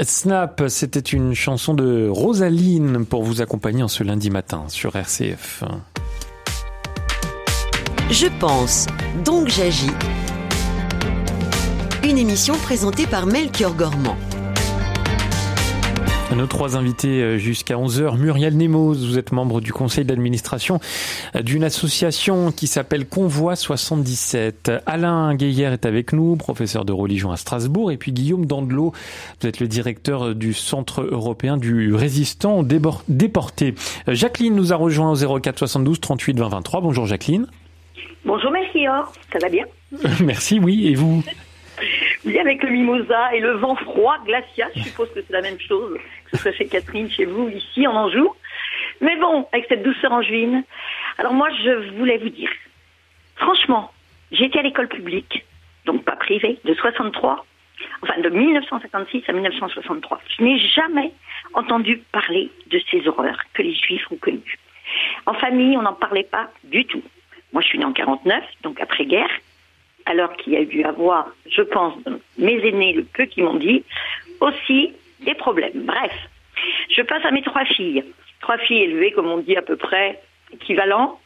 Snap, c'était une chanson de Rosaline pour vous accompagner en ce lundi matin sur RCF. Je pense, donc j'agis. Une émission présentée par Melchior Gormand. Nos trois invités euh, jusqu'à 11h. Muriel Nemos, vous êtes membre du conseil d'administration d'une association qui s'appelle Convoi 77. Alain Guéhière est avec nous, professeur de religion à Strasbourg. Et puis Guillaume Dandelot, vous êtes le directeur du Centre européen du résistant déporté. Jacqueline nous a rejoint au 04 72 38 20 23. Bonjour Jacqueline. Bonjour Melchior, ça va bien? Merci, oui. Et vous? Avec le mimosa et le vent froid glacial, je suppose que c'est la même chose, que ce soit chez Catherine, chez vous, ici, en Anjou. Mais bon, avec cette douceur angevine. Alors moi, je voulais vous dire, franchement, j'étais à l'école publique, donc pas privée, de 63, enfin de 1956 à 1963. Je n'ai jamais entendu parler de ces horreurs que les Juifs ont connues. En famille, on n'en parlait pas du tout. Moi, je suis née en 49, donc après-guerre alors qu'il y a dû avoir, je pense, mes aînés, le peu qui m'ont dit, aussi des problèmes. Bref, je passe à mes trois filles. Trois filles élevées, comme on dit à peu près équivalent,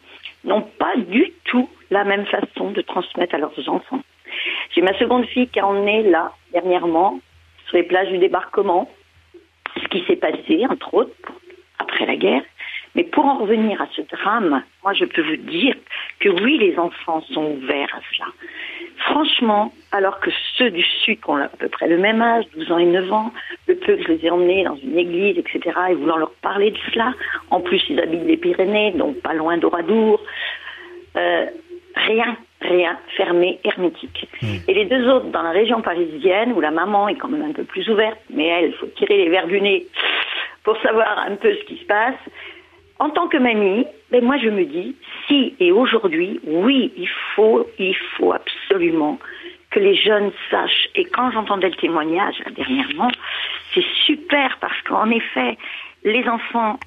n'ont pas du tout la même façon de transmettre à leurs enfants. J'ai ma seconde fille qui en est là, dernièrement, sur les plages du débarquement, ce qui s'est passé, entre autres, après la guerre. Mais pour en revenir à ce drame, moi je peux vous dire que oui, les enfants sont ouverts à cela. Franchement, alors que ceux du Sud qui ont à peu près le même âge, 12 ans et 9 ans, le peu que je les ai emmenés dans une église, etc., et voulant leur parler de cela, en plus ils habitent les Pyrénées, donc pas loin d'Oradour, euh, rien, rien, fermé, hermétique. Hmm. Et les deux autres dans la région parisienne, où la maman est quand même un peu plus ouverte, mais elle, il faut tirer les verres du nez pour savoir un peu ce qui se passe, en tant que mamie, ben moi je me dis, si et aujourd'hui, oui, il faut, il faut absolument que les jeunes sachent. Et quand j'entendais le témoignage dernièrement, c'est super parce qu'en effet, les enfants,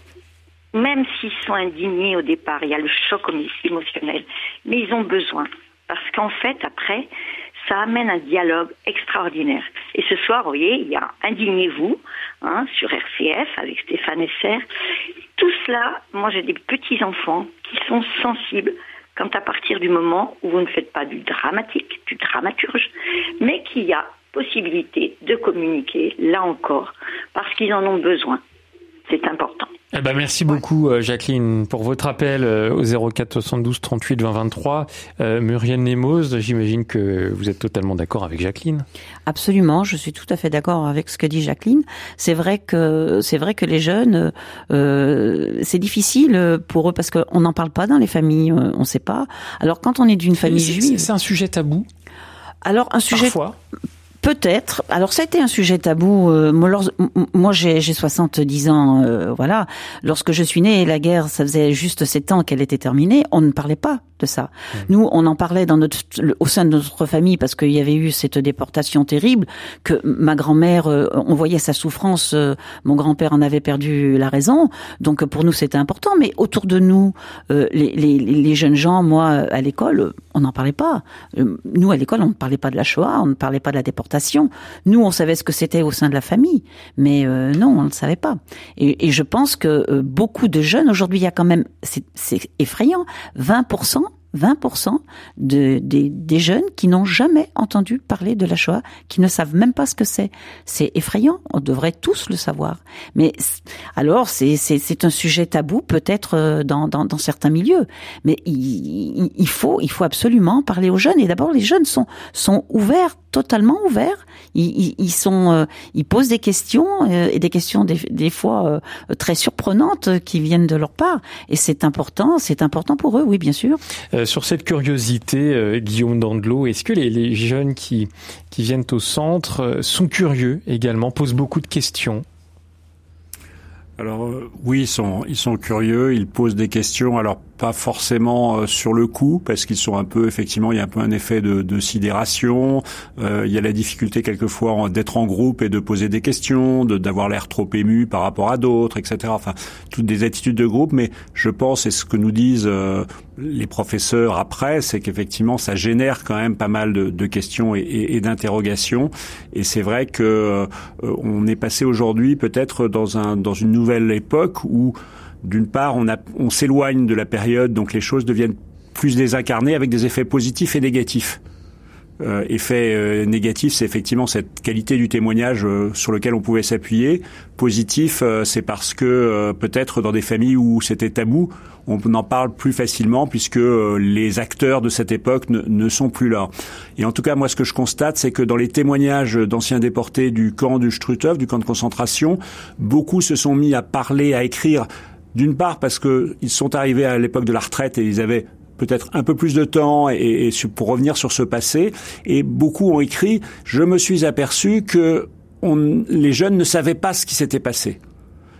même s'ils sont indignés au départ, il y a le choc émotionnel, mais ils ont besoin. Parce qu'en fait, après, ça amène un dialogue extraordinaire. Et ce soir, vous voyez, il y a Indignez-vous hein, sur RCF avec Stéphane Esser. Tout cela, moi j'ai des petits-enfants qui sont sensibles quand à partir du moment où vous ne faites pas du dramatique, du dramaturge, mais qu'il y a possibilité de communiquer, là encore, parce qu'ils en ont besoin. C'est important. Eh ben merci beaucoup euh, Jacqueline pour votre appel euh, au 04 72 38 20 23. Muriel Nemos, j'imagine que vous êtes totalement d'accord avec Jacqueline. Absolument, je suis tout à fait d'accord avec ce que dit Jacqueline. C'est vrai que c'est vrai que les jeunes, euh, c'est difficile pour eux parce qu'on n'en parle pas dans les familles, on ne sait pas. Alors quand on est d'une famille juive, c'est un sujet tabou? Alors un sujet Parfois. Peut-être. Alors ça a été un sujet tabou. Euh, moi, j'ai 70 ans, euh, voilà. Lorsque je suis née, la guerre, ça faisait juste 7 ans qu'elle était terminée. On ne parlait pas de ça. Mmh. Nous, on en parlait dans notre, au sein de notre famille parce qu'il y avait eu cette déportation terrible que ma grand-mère, euh, on voyait sa souffrance. mon grand-père en avait perdu la raison. Donc pour nous, c'était important. Mais autour de nous, les, les, les, jeunes gens, moi, à l'école, on n'en parlait pas. nous, à l'école, on ne parlait pas de la Shoah, on ne parlait pas de la déportation nous, on savait ce que c'était au sein de la famille, mais euh, non, on ne savait pas. Et, je pense que euh, beaucoup de jeunes, aujourd'hui, il y a quand même, c'est effrayant, 20%, 20% de, des, jeunes qui n'ont jamais entendu parler de la Shoah, qui ne savent même pas ce que c'est. C'est effrayant. On devrait tous le savoir. Mais alors, c'est un sujet tabou peut-être euh, dans, certains milieux. Mais il, faut il faut absolument parler aux jeunes. Et d'abord, les jeunes sont ouverts totalement ouverts. Ils, ils, sont, euh, ils posent des questions euh, et des questions des, des fois euh, très surprenantes qui viennent de leur part. Et c'est important, c'est important pour eux, oui, bien sûr. sur cette curiosité, Guillaume Dandelot, est-ce que les, les, jeunes qui, qui viennent au centre sont curieux également, posent beaucoup de questions? Alors oui, ils sont ils sont curieux, ils posent des questions. Alors pas forcément euh, sur le coup, parce qu'ils sont un peu, effectivement, il y a un peu un effet de, de sidération. Euh, il y a la difficulté quelquefois d'être en groupe et de poser des questions, d'avoir l'air trop ému par rapport à d'autres, etc. Enfin, toutes des attitudes de groupe. Mais je pense, et ce que nous disent euh, les professeurs après, c'est qu'effectivement, ça génère quand même pas mal de, de questions et, et, et d'interrogations. Et c'est vrai que euh, on est passé aujourd'hui peut-être dans un dans une nouvelle époque où d'une part, on, on s'éloigne de la période, donc les choses deviennent plus désincarnées avec des effets positifs et négatifs. Euh, effet euh, négatif, c'est effectivement cette qualité du témoignage euh, sur lequel on pouvait s'appuyer. Positif, euh, c'est parce que peut-être dans des familles où c'était tabou, on en parle plus facilement puisque les acteurs de cette époque ne, ne, sont plus là. Et en tout cas, moi, ce que je constate, c'est que dans les témoignages d'anciens déportés du camp du Struthof, du camp de concentration, beaucoup se sont mis à parler, à écrire d'une part parce qu'ils sont arrivés à l'époque de la retraite et ils avaient peut-être un peu plus de temps pour revenir sur ce passé. Et beaucoup ont écrit, je me suis aperçu que les jeunes ne savaient pas ce qui s'était passé.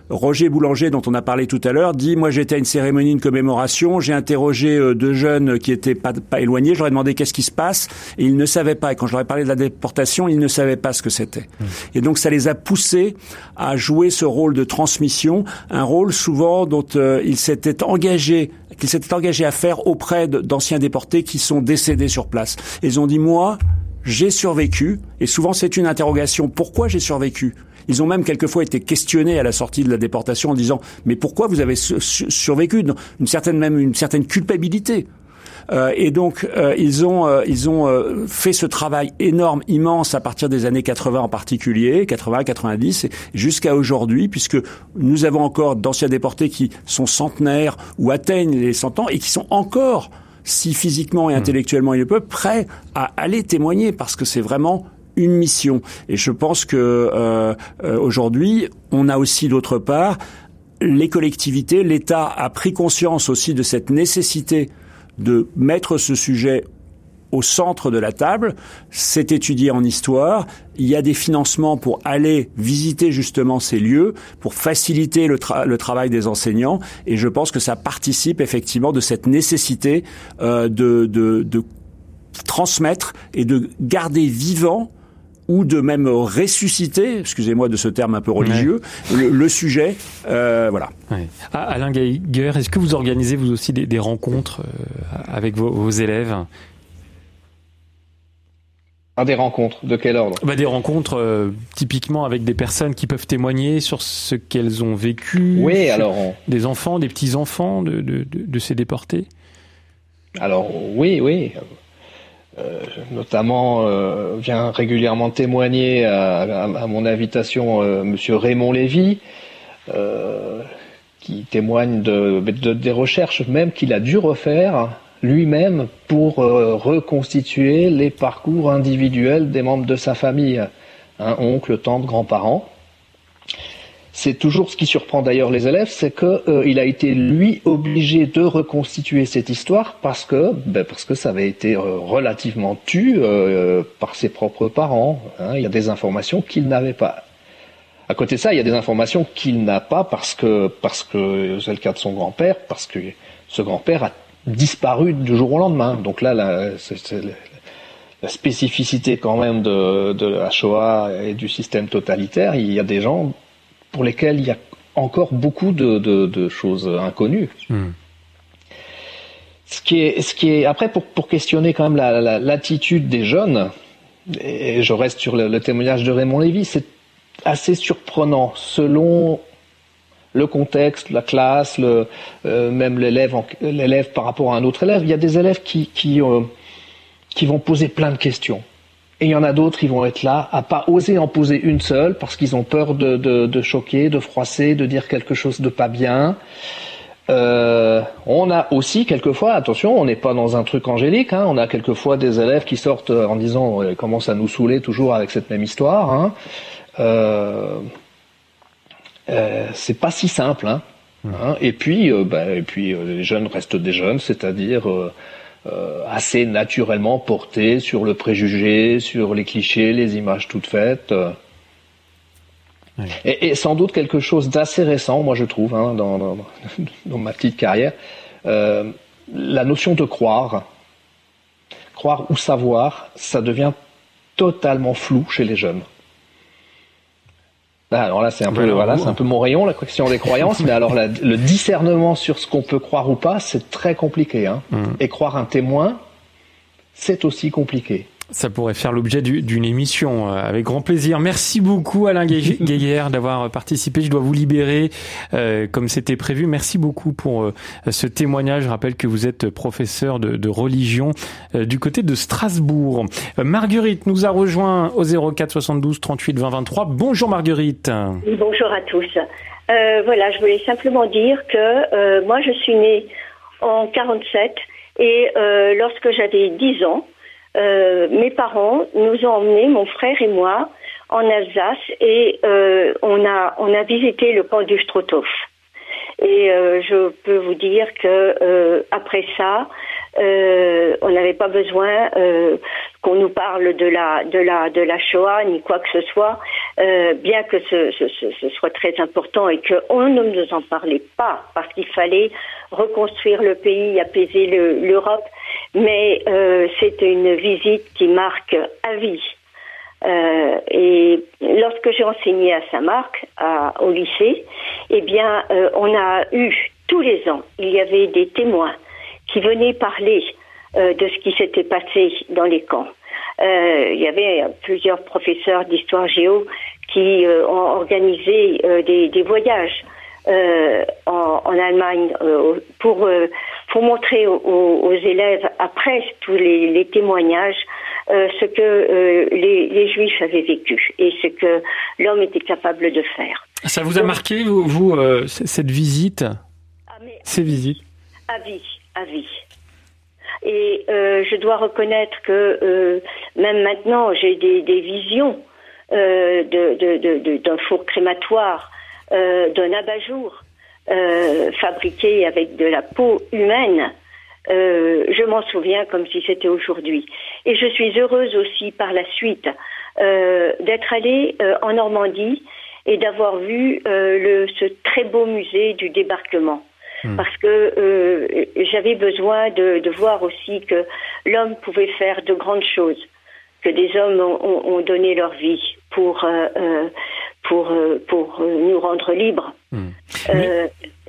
Roger Boulanger, dont on a parlé tout à l'heure, dit Moi, j'étais à une cérémonie de commémoration, j'ai interrogé euh, deux jeunes qui étaient pas, pas éloignés, je leur ai demandé qu'est-ce qui se passe, et ils ne savaient pas. Et quand je leur ai parlé de la déportation, ils ne savaient pas ce que c'était. Mmh. Et donc, ça les a poussés à jouer ce rôle de transmission, un rôle souvent dont euh, ils s'étaient engagés qu'ils s'étaient engagés à faire auprès d'anciens déportés qui sont décédés sur place. Ils ont dit Moi, j'ai survécu, et souvent c'est une interrogation pourquoi j'ai survécu? Ils ont même quelquefois été questionnés à la sortie de la déportation en disant mais pourquoi vous avez survécu Une certaine même une certaine culpabilité? Euh, et donc euh, ils ont euh, ils ont euh, fait ce travail énorme, immense à partir des années 80 en particulier, 80, 90 jusqu'à aujourd'hui, puisque nous avons encore d'anciens déportés qui sont centenaires ou atteignent les 100 ans et qui sont encore si physiquement et mmh. intellectuellement ils le peuvent, prêts à aller témoigner parce que c'est vraiment une mission. Et je pense que euh, euh, aujourd'hui, on a aussi d'autre part les collectivités, l'État a pris conscience aussi de cette nécessité de mettre ce sujet au centre de la table. C'est étudié en histoire. Il y a des financements pour aller visiter justement ces lieux, pour faciliter le, le travail des enseignants. Et je pense que ça participe effectivement de cette nécessité euh, de, de, de transmettre et de garder vivant ou de même ressusciter, excusez-moi de ce terme un peu religieux, ouais. le, le, sujet. Euh, voilà. Ouais. Ah, Alain Geiger, est-ce que vous organisez vous aussi des, des rencontres euh, avec vos, vos élèves? Ah, des rencontres de quel ordre? Bah, Des rencontres euh, typiquement avec des personnes qui peuvent témoigner sur ce qu'elles ont vécu. Oui, alors. On... Des enfants, des petits-enfants de, de, de, de, ces déportés? Alors, oui, oui. Euh, notamment euh, vient régulièrement témoigner à, mon invitation euh, Monsieur Raymond Lévy, qui témoigne de, de, des recherches même qu'il a dû refaire lui-même pour reconstituer les parcours individuels des membres de sa famille, hein, oncle, tante, grands-parents. C'est toujours ce qui surprend d'ailleurs les élèves, c'est que euh, il a été lui obligé de reconstituer cette histoire parce que ben, parce que ça avait été euh, relativement tu euh, par ses propres parents. Hein. Il y a des informations qu'il n'avait pas. À côté de ça, il y a des informations qu'il n'a pas parce que parce que c'est le cas de son grand-père, parce que ce grand-père a disparu du jour au lendemain. Donc là, la, c'est, la spécificité quand même de, de la Shoah et du système totalitaire. Il y a des gens pour lesquels il y a encore beaucoup de, de, de choses inconnues. Mm. Ce qui est, ce qui est après pour, pour questionner quand même l'attitude la, la, des jeunes, et je reste sur le, le témoignage de Raymond Lévy, c'est assez surprenant selon le contexte, la classe, le, euh, même l'élève, l'élève par rapport à un autre élève. Il y a des élèves qui qui, euh, qui vont poser plein de questions. Et il y en a d'autres qui vont être là à pas oser en poser une seule parce qu'ils ont peur de, de, de, choquer, de froisser, de dire quelque chose de pas bien. Euh, on a aussi quelquefois, attention, on n'est pas dans un truc angélique, hein, on a quelquefois des élèves qui sortent en disant, euh, commencent à nous saouler toujours avec cette même histoire. Hein. Euh, euh, c'est pas si simple. Hein. Mmh. hein et puis, euh, bah, et puis euh, les jeunes restent des jeunes, c'est-à-dire assez naturellement portés sur le préjugé, sur les clichés, les images toutes faites. Et, et, sans doute quelque chose d'assez récent, moi je trouve, hein, dans, dans, dans, ma petite carrière, euh, la notion de croire, croire ou savoir, ça devient totalement flou chez les jeunes. Ah, alors là, c'est un peu, voilà, c'est un peu mon rayon, la question des croyances. mais alors, la, le discernement sur ce qu'on peut croire ou pas, c'est très compliqué. Hein. Mm. Et croire un témoin, c'est aussi compliqué. Ça pourrait faire l'objet d'une émission euh, avec grand plaisir. Merci beaucoup Alain Gaillère d'avoir participé. Je dois vous libérer euh, comme c'était prévu. Merci beaucoup pour euh, ce témoignage. Je rappelle que vous êtes professeur de, de religion euh, du côté de Strasbourg. Marguerite nous a rejoint au 04 72 38 20 23. Bonjour Marguerite. bonjour à tous. voilà, je voulais simplement dire que moi je suis née en 47 et lorsque j'avais 10 ans, euh, mes parents nous ont emmenés, mon frère et moi, en Alsace et euh, on a on a visité le camp du Strothof. Et euh, je peux vous dire que euh, après ça, euh, on n'avait pas besoin euh, qu'on nous parle de la de la de la Shoah ni quoi que ce soit, bien que ce, soit très important et qu'on ne nous en parlait pas parce qu'il fallait reconstruire le pays, apaiser l'Europe mais euh, c'était une visite qui marque à vie. Euh, et lorsque j'ai enseigné à Saint-Marc, au lycée, eh bien, euh, on a eu tous les ans, il y avait des témoins qui venaient parler euh, de ce qui s'était passé dans les camps. Euh, il y avait plusieurs professeurs d'histoire géo qui ont organisé des, des, voyages en, en, Allemagne pour pour montrer aux, élèves, après tous les, témoignages, euh, ce que euh, les, Juifs avaient vécu et ce que l'homme était capable de faire. Ça vous a marqué, vous, euh, cette visite? Ah, Ces visites? À vie, à vie. Et je dois reconnaître que même maintenant, j'ai des, visions d'un four crématoire, d'un abat-jour, euh, fabriqué avec de la peau humaine. Euh, je m'en souviens comme si c'était aujourd'hui. Et je suis heureuse aussi par la suite euh, d'être allée euh, en Normandie et d'avoir vu euh, ce très beau musée du débarquement. Hmm. Parce que j'avais besoin de, de, voir aussi que l'homme pouvait faire de grandes choses, que des hommes ont, ont donné leur vie pour pour, euh, pour euh, nous rendre libres. Hmm. Euh,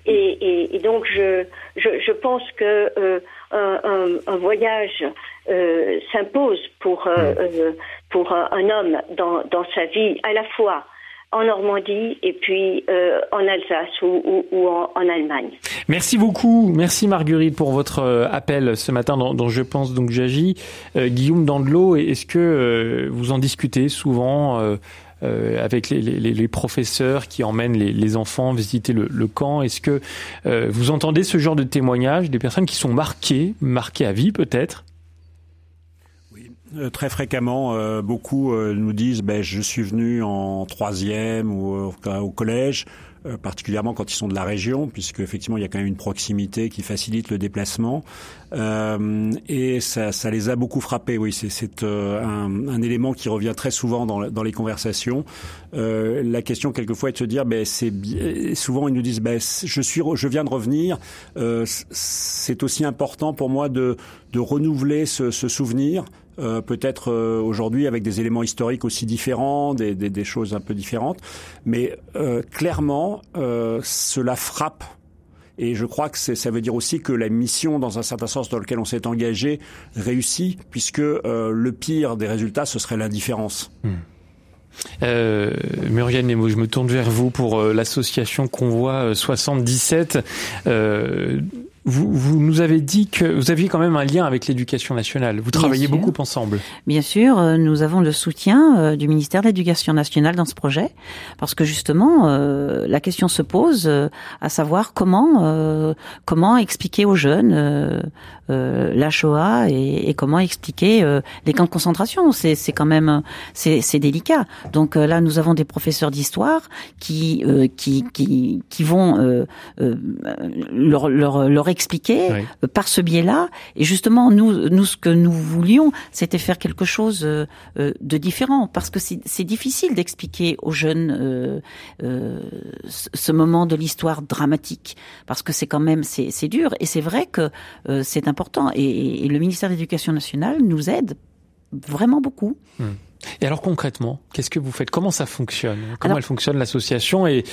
et, et, donc, je, je, je pense que euh, un, un, voyage euh, s'impose pour, euh, hmm. pour un, un, homme dans, dans sa vie, à la fois en Normandie et puis euh, en Alsace ou, ou, ou en, en, Allemagne. Merci beaucoup, merci Marguerite pour votre appel ce matin dont, je pense donc j'agis. Euh, Guillaume Dandelot, est-ce que vous en discutez souvent euh, avec les, les, les, professeurs qui emmènent les, les enfants visiter le, le camp? Est-ce que euh, vous entendez ce genre de témoignages des personnes qui sont marquées, marquées à vie peut-être? euh, Très fréquemment, beaucoup nous disent ben, je suis venu en troisième ou au collège euh, particulièrement quand ils sont de la région, puisque effectivement il y a quand même une proximité qui facilite le déplacement. Euh, et ça, ça, les a beaucoup frappés. Oui, c'est euh, un, un, élément qui revient très souvent dans, dans les conversations. Euh, la question quelquefois est de se dire, ben c'est souvent ils nous disent, ben je suis, je viens de revenir. Euh, c'est aussi important pour moi de, de renouveler ce, ce souvenir. Euh, peut-être euh, aujourd'hui avec des éléments historiques aussi différents, des, des, des choses un peu différentes, mais euh, clairement, cela frappe. Et je crois que ça veut dire aussi que la mission, dans un certain sens, dans lequel on s'est engagé, réussit, puisque le pire des résultats, ce serait l'indifférence. Hmm. Euh, Muriel Nemo, je me tourne vers vous pour euh, l'association Convoi 77. Euh, vous, vous, nous avez dit que vous aviez quand même un lien avec l'éducation nationale. Vous travaillez beaucoup ensemble. Bien sûr, euh, nous avons le soutien euh, du ministère de l'Éducation nationale dans ce projet, parce que justement, euh, la question se pose à savoir comment comment expliquer aux jeunes la Shoah et, et comment expliquer les camps de concentration. C'est c'est quand même c'est c'est délicat. Donc là, nous avons des professeurs d'histoire qui qui qui qui vont leur leur leur expliquer euh, par ce biais-là. Et justement, nous, nous, ce que nous voulions, c'était faire quelque chose euh, euh, de différent, parce que c'est difficile d'expliquer aux jeunes ce moment de l'histoire dramatique, parce que c'est quand même c'est dur. Et c'est vrai que c'est important. Et, et, le ministère de l'Éducation nationale nous aide vraiment beaucoup. Hum. Et alors concrètement, qu'est-ce que vous faites? Comment ça fonctionne? Comment elle fonctionne l'association et,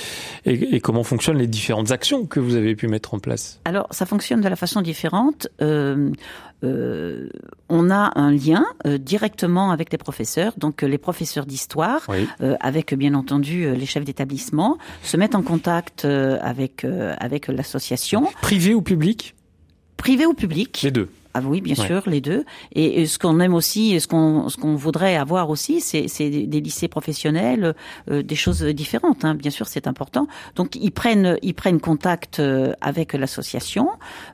et, et, comment fonctionnent les différentes actions que vous avez pu mettre en place? Alors ça fonctionne de la façon différente. Euh, euh, on a un lien euh, directement avec les professeurs, donc les professeurs d'histoire, oui. Avec bien entendu les chefs d'établissement, se mettent en contact avec avec l'association. Privé ou public? Privé ou public Les deux. Ah oui, bien ouais. sûr, les deux. Et, et ce qu'on aime aussi, ce qu'on ce qu'on voudrait avoir aussi, c'est des, des lycées professionnels, euh, des choses différentes. Hein. Bien sûr, c'est important. Donc ils prennent ils prennent contact euh, avec l'association.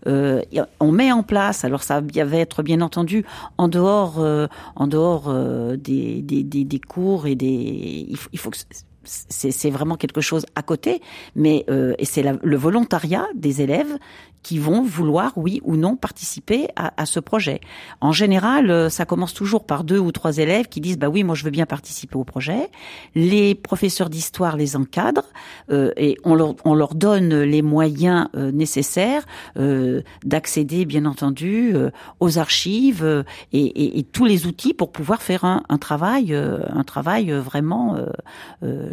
Euh, on met en place. Alors ça va être bien entendu en dehors euh, en dehors euh, des, des, des, des cours et des. Il faut, il faut que c'est vraiment quelque chose à côté, mais euh, et c'est le volontariat des élèves qui vont vouloir, oui ou non, participer à, à, ce projet. En général, euh, ça commence toujours par deux ou trois élèves qui disent, bah oui, moi je veux bien participer au projet. Les professeurs d'histoire les encadrent euh, et on leur, on leur donne les moyens euh, nécessaires euh, d'accéder, bien entendu, euh, aux archives et, et, et, tous les outils pour pouvoir faire un, un travail, un travail vraiment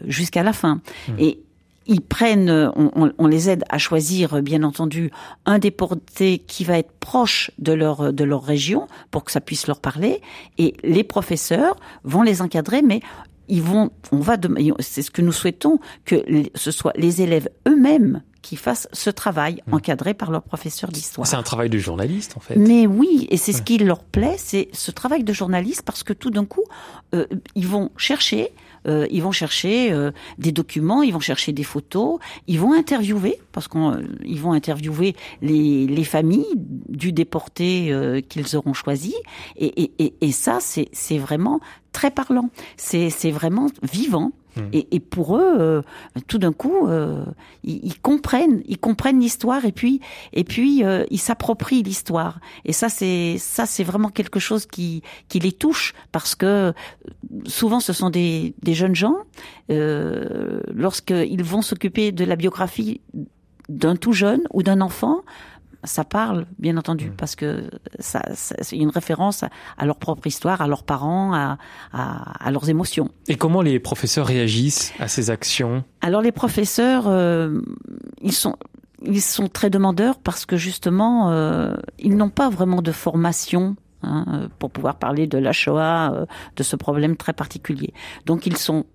jusqu'à la fin. Mmh. Et ils prennent, on, on, les aide à choisir, bien entendu, un déporté qui va être proche de leur de leur région pour que ça puisse leur parler. Et les professeurs vont les encadrer, mais ils vont, on va, c'est ce que nous souhaitons que ce soit les élèves eux-mêmes qui fassent ce travail mmh. encadré par leur professeur d'histoire. C'est un travail de journaliste en fait. Mais oui, et c'est ouais. ce qui leur plaît, c'est ce travail de journaliste parce que tout d'un coup, euh, ils vont chercher euh, ils vont chercher euh, des documents, ils vont chercher des photos, ils vont interviewer, parce qu'ils euh, vont interviewer les, les, familles du déporté euh, qu'ils auront choisi. Et, et, et ça, c'est vraiment très parlant. C'est vraiment vivant. Hmm. Et, et, pour eux, euh, tout d'un coup, euh, ils, ils, comprennent, ils comprennent l'histoire et puis et puis euh, ils s'approprient l'histoire. Et ça, c'est ça, c'est vraiment quelque chose qui qui les touche parce que souvent, ce sont des des jeunes gens euh, lorsqu'ils vont s'occuper de la biographie d'un tout jeune ou d'un enfant ça parle, bien entendu, mmh. parce que ça, c'est une référence à, à, leur propre histoire, à leurs parents, à, à, à, leurs émotions. Et comment les professeurs réagissent à ces actions? Alors les professeurs, euh, ils sont ils sont très demandeurs parce que justement, euh, ils n'ont pas vraiment de formation hein, pour pouvoir parler de la Shoah, euh, de ce problème très particulier. Donc ils sont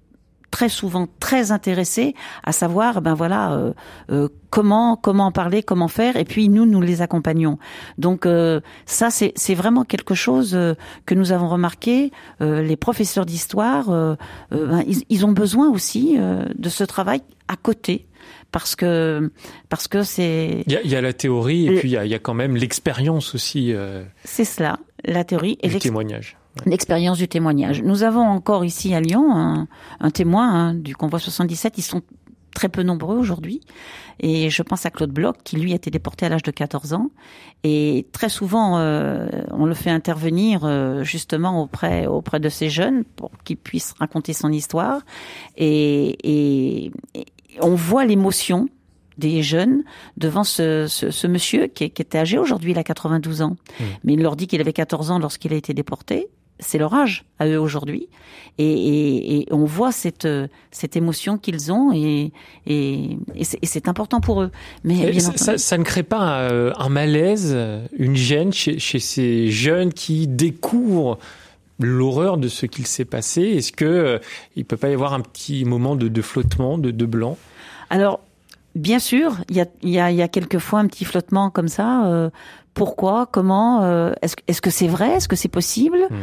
très souvent très intéressés à savoir ben voilà euh, euh, comment comment en parler comment faire et puis nous nous les accompagnons. Donc euh, ça c'est c'est vraiment quelque chose euh, que nous avons remarqué euh, les professeurs d'histoire ben, ils, ils, ont besoin aussi de ce travail à côté parce que parce que c'est il y, y a, la théorie et puis il y a, y a quand même l'expérience aussi c'est cela la théorie et le témoignage l'expérience du témoignage. Nous avons encore ici à Lyon un, un témoin hein, du convoi 77. Ils sont très peu nombreux aujourd'hui. Et je pense à Claude Bloch, qui lui a été déporté à l'âge de 14 ans. Et très souvent, euh, on le fait intervenir euh, justement auprès, auprès de ces jeunes pour qu'ils puissent raconter son histoire. Et, et, et on voit l'émotion des jeunes devant ce, ce, ce monsieur qui, qui, était âgé aujourd'hui, il a 92 ans. Mmh. Mais il leur dit qu'il avait 14 ans lorsqu'il a été déporté c'est leur âge à eux aujourd'hui, et, et, et, on voit cette cette émotion qu'ils ont, et, et, c'est important pour eux. Mais bien ça, ça, ça, ne crée pas un, un malaise, une gêne chez, chez, ces jeunes qui découvrent l'horreur de ce qu'il s'est passé Est-ce que euh, il peut pas y avoir un petit moment de, de flottement, de, de blanc? Alors, bien sûr, il y a, y, a, y a quelquefois un petit flottement comme ça. Euh, pourquoi Comment euh, Est-ce est-ce que c'est vrai Est-ce que c'est possible Hmm.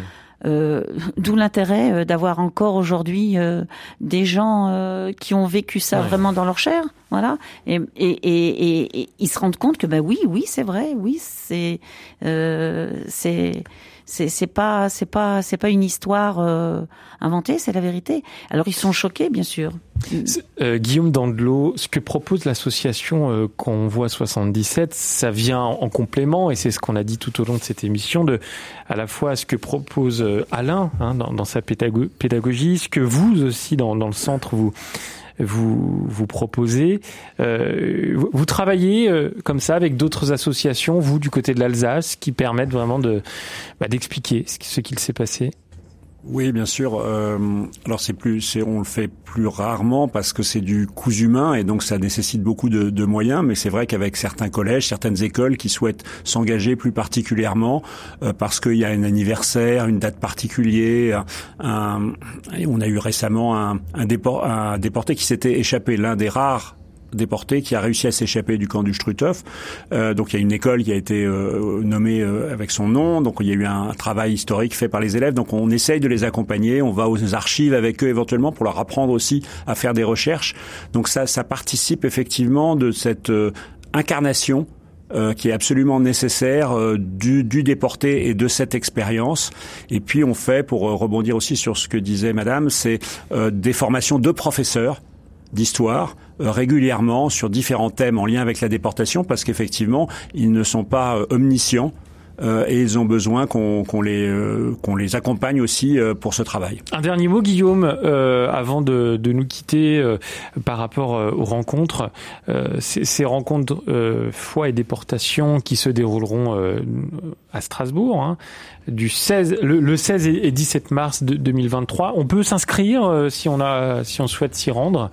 Euh, D'où l'intérêt euh, d'avoir encore aujourd'hui euh, des gens euh, qui ont vécu ça Ouais. vraiment dans leur chair, voilà, et, et, et, et- et ils se rendent compte que bah oui, oui, c'est vrai, oui, c'est euh, c'est c'est c'est pas c'est pas c'est pas une histoire euh, inventée, c'est la vérité. Alors ils sont choqués, bien sûr. Euh, Guillaume Dandelot, ce que propose l'association euh, Convoi 77, ça vient en complément, et c'est ce qu'on a dit tout au long de cette émission, de à la fois ce que propose euh, Alain hein, dans, dans sa pédago- pédagogie, ce que vous aussi dans, dans le centre vous vous vous proposez. Euh, vous, travaillez euh, comme ça avec d'autres associations, vous du côté de l'Alsace, qui permettent vraiment de bah, d'expliquer ce, ce qu'il s'est passé? Oui, bien sûr. Euh, alors c'est plus, c'est, on le fait plus rarement parce que c'est du coût humain et donc ça nécessite beaucoup de, moyens. Mais c'est vrai qu'avec certains collèges, certaines écoles qui souhaitent s'engager plus particulièrement euh, parce qu'il y a un anniversaire, une date particulière. On a eu récemment un déporté qui s'était échappé, l'un des rares déporté qui a réussi à s'échapper du camp du Struthof. Euh, donc il y a une école qui a été euh, nommée euh, avec son nom. Donc il y a eu un travail historique fait par les élèves. Donc on essaye de les accompagner. On va aux archives avec eux éventuellement pour leur apprendre aussi à faire des recherches. Donc ça, ça participe effectivement de cette euh, incarnation euh, qui est absolument nécessaire euh, du, du déporté et de cette expérience. Et puis on fait, pour euh, rebondir aussi sur ce que disait Madame, c'est euh, des formations de professeurs d'histoire euh, régulièrement sur différents thèmes en lien avec la déportation parce qu'effectivement ils ne sont pas euh, omniscients et ils ont besoin qu'on les euh, qu'on les accompagne aussi euh, pour ce travail. Un dernier mot, Guillaume, euh, avant de, de nous quitter euh, par rapport euh, aux rencontres. Euh, ces, ces rencontres euh, foi et déportation qui se dérouleront euh, à Strasbourg, hein, du 16, le, le 16 et et 17 mars de 2023. On peut s'inscrire euh, si on a, si on souhaite s'y rendre?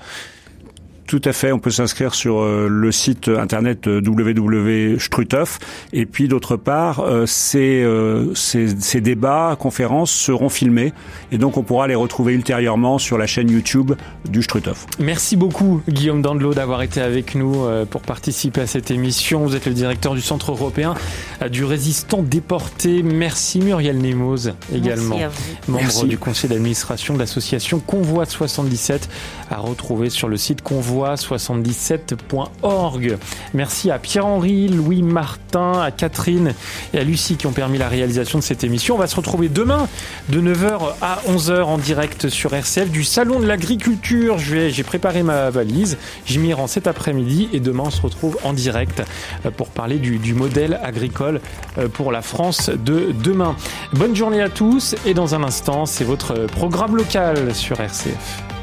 Tout à fait, on peut s'inscrire sur euh, le site internet euh, www.struthof et puis d'autre part, euh, ces, euh, ces, ces débats, conférences seront filmés et donc on pourra les retrouver ultérieurement sur la chaîne YouTube du Struthof. Merci beaucoup, Guillaume Dandelot, d'avoir été avec nous euh, pour participer à cette émission. Vous êtes le directeur du Centre européen euh, du résistant déporté. Merci, Muriel Nemoz, également. Merci à vous. membre Merci. du conseil d'administration de l'association Convoi 77 à retrouver sur le site convoi77.org. Merci à Pierre-Henri, Louis Martin, à Catherine et à Lucie qui ont permis la réalisation de cette émission. On va se retrouver demain de 9h à 11h en direct sur RCF du salon de l'agriculture. J'ai préparé ma valise, j'y m'y rends cet après-midi et demain on se retrouve en direct euh, pour parler du, du modèle agricole euh, pour la France de demain. Bonne journée à tous et dans un instant, c'est votre programme local sur RCF.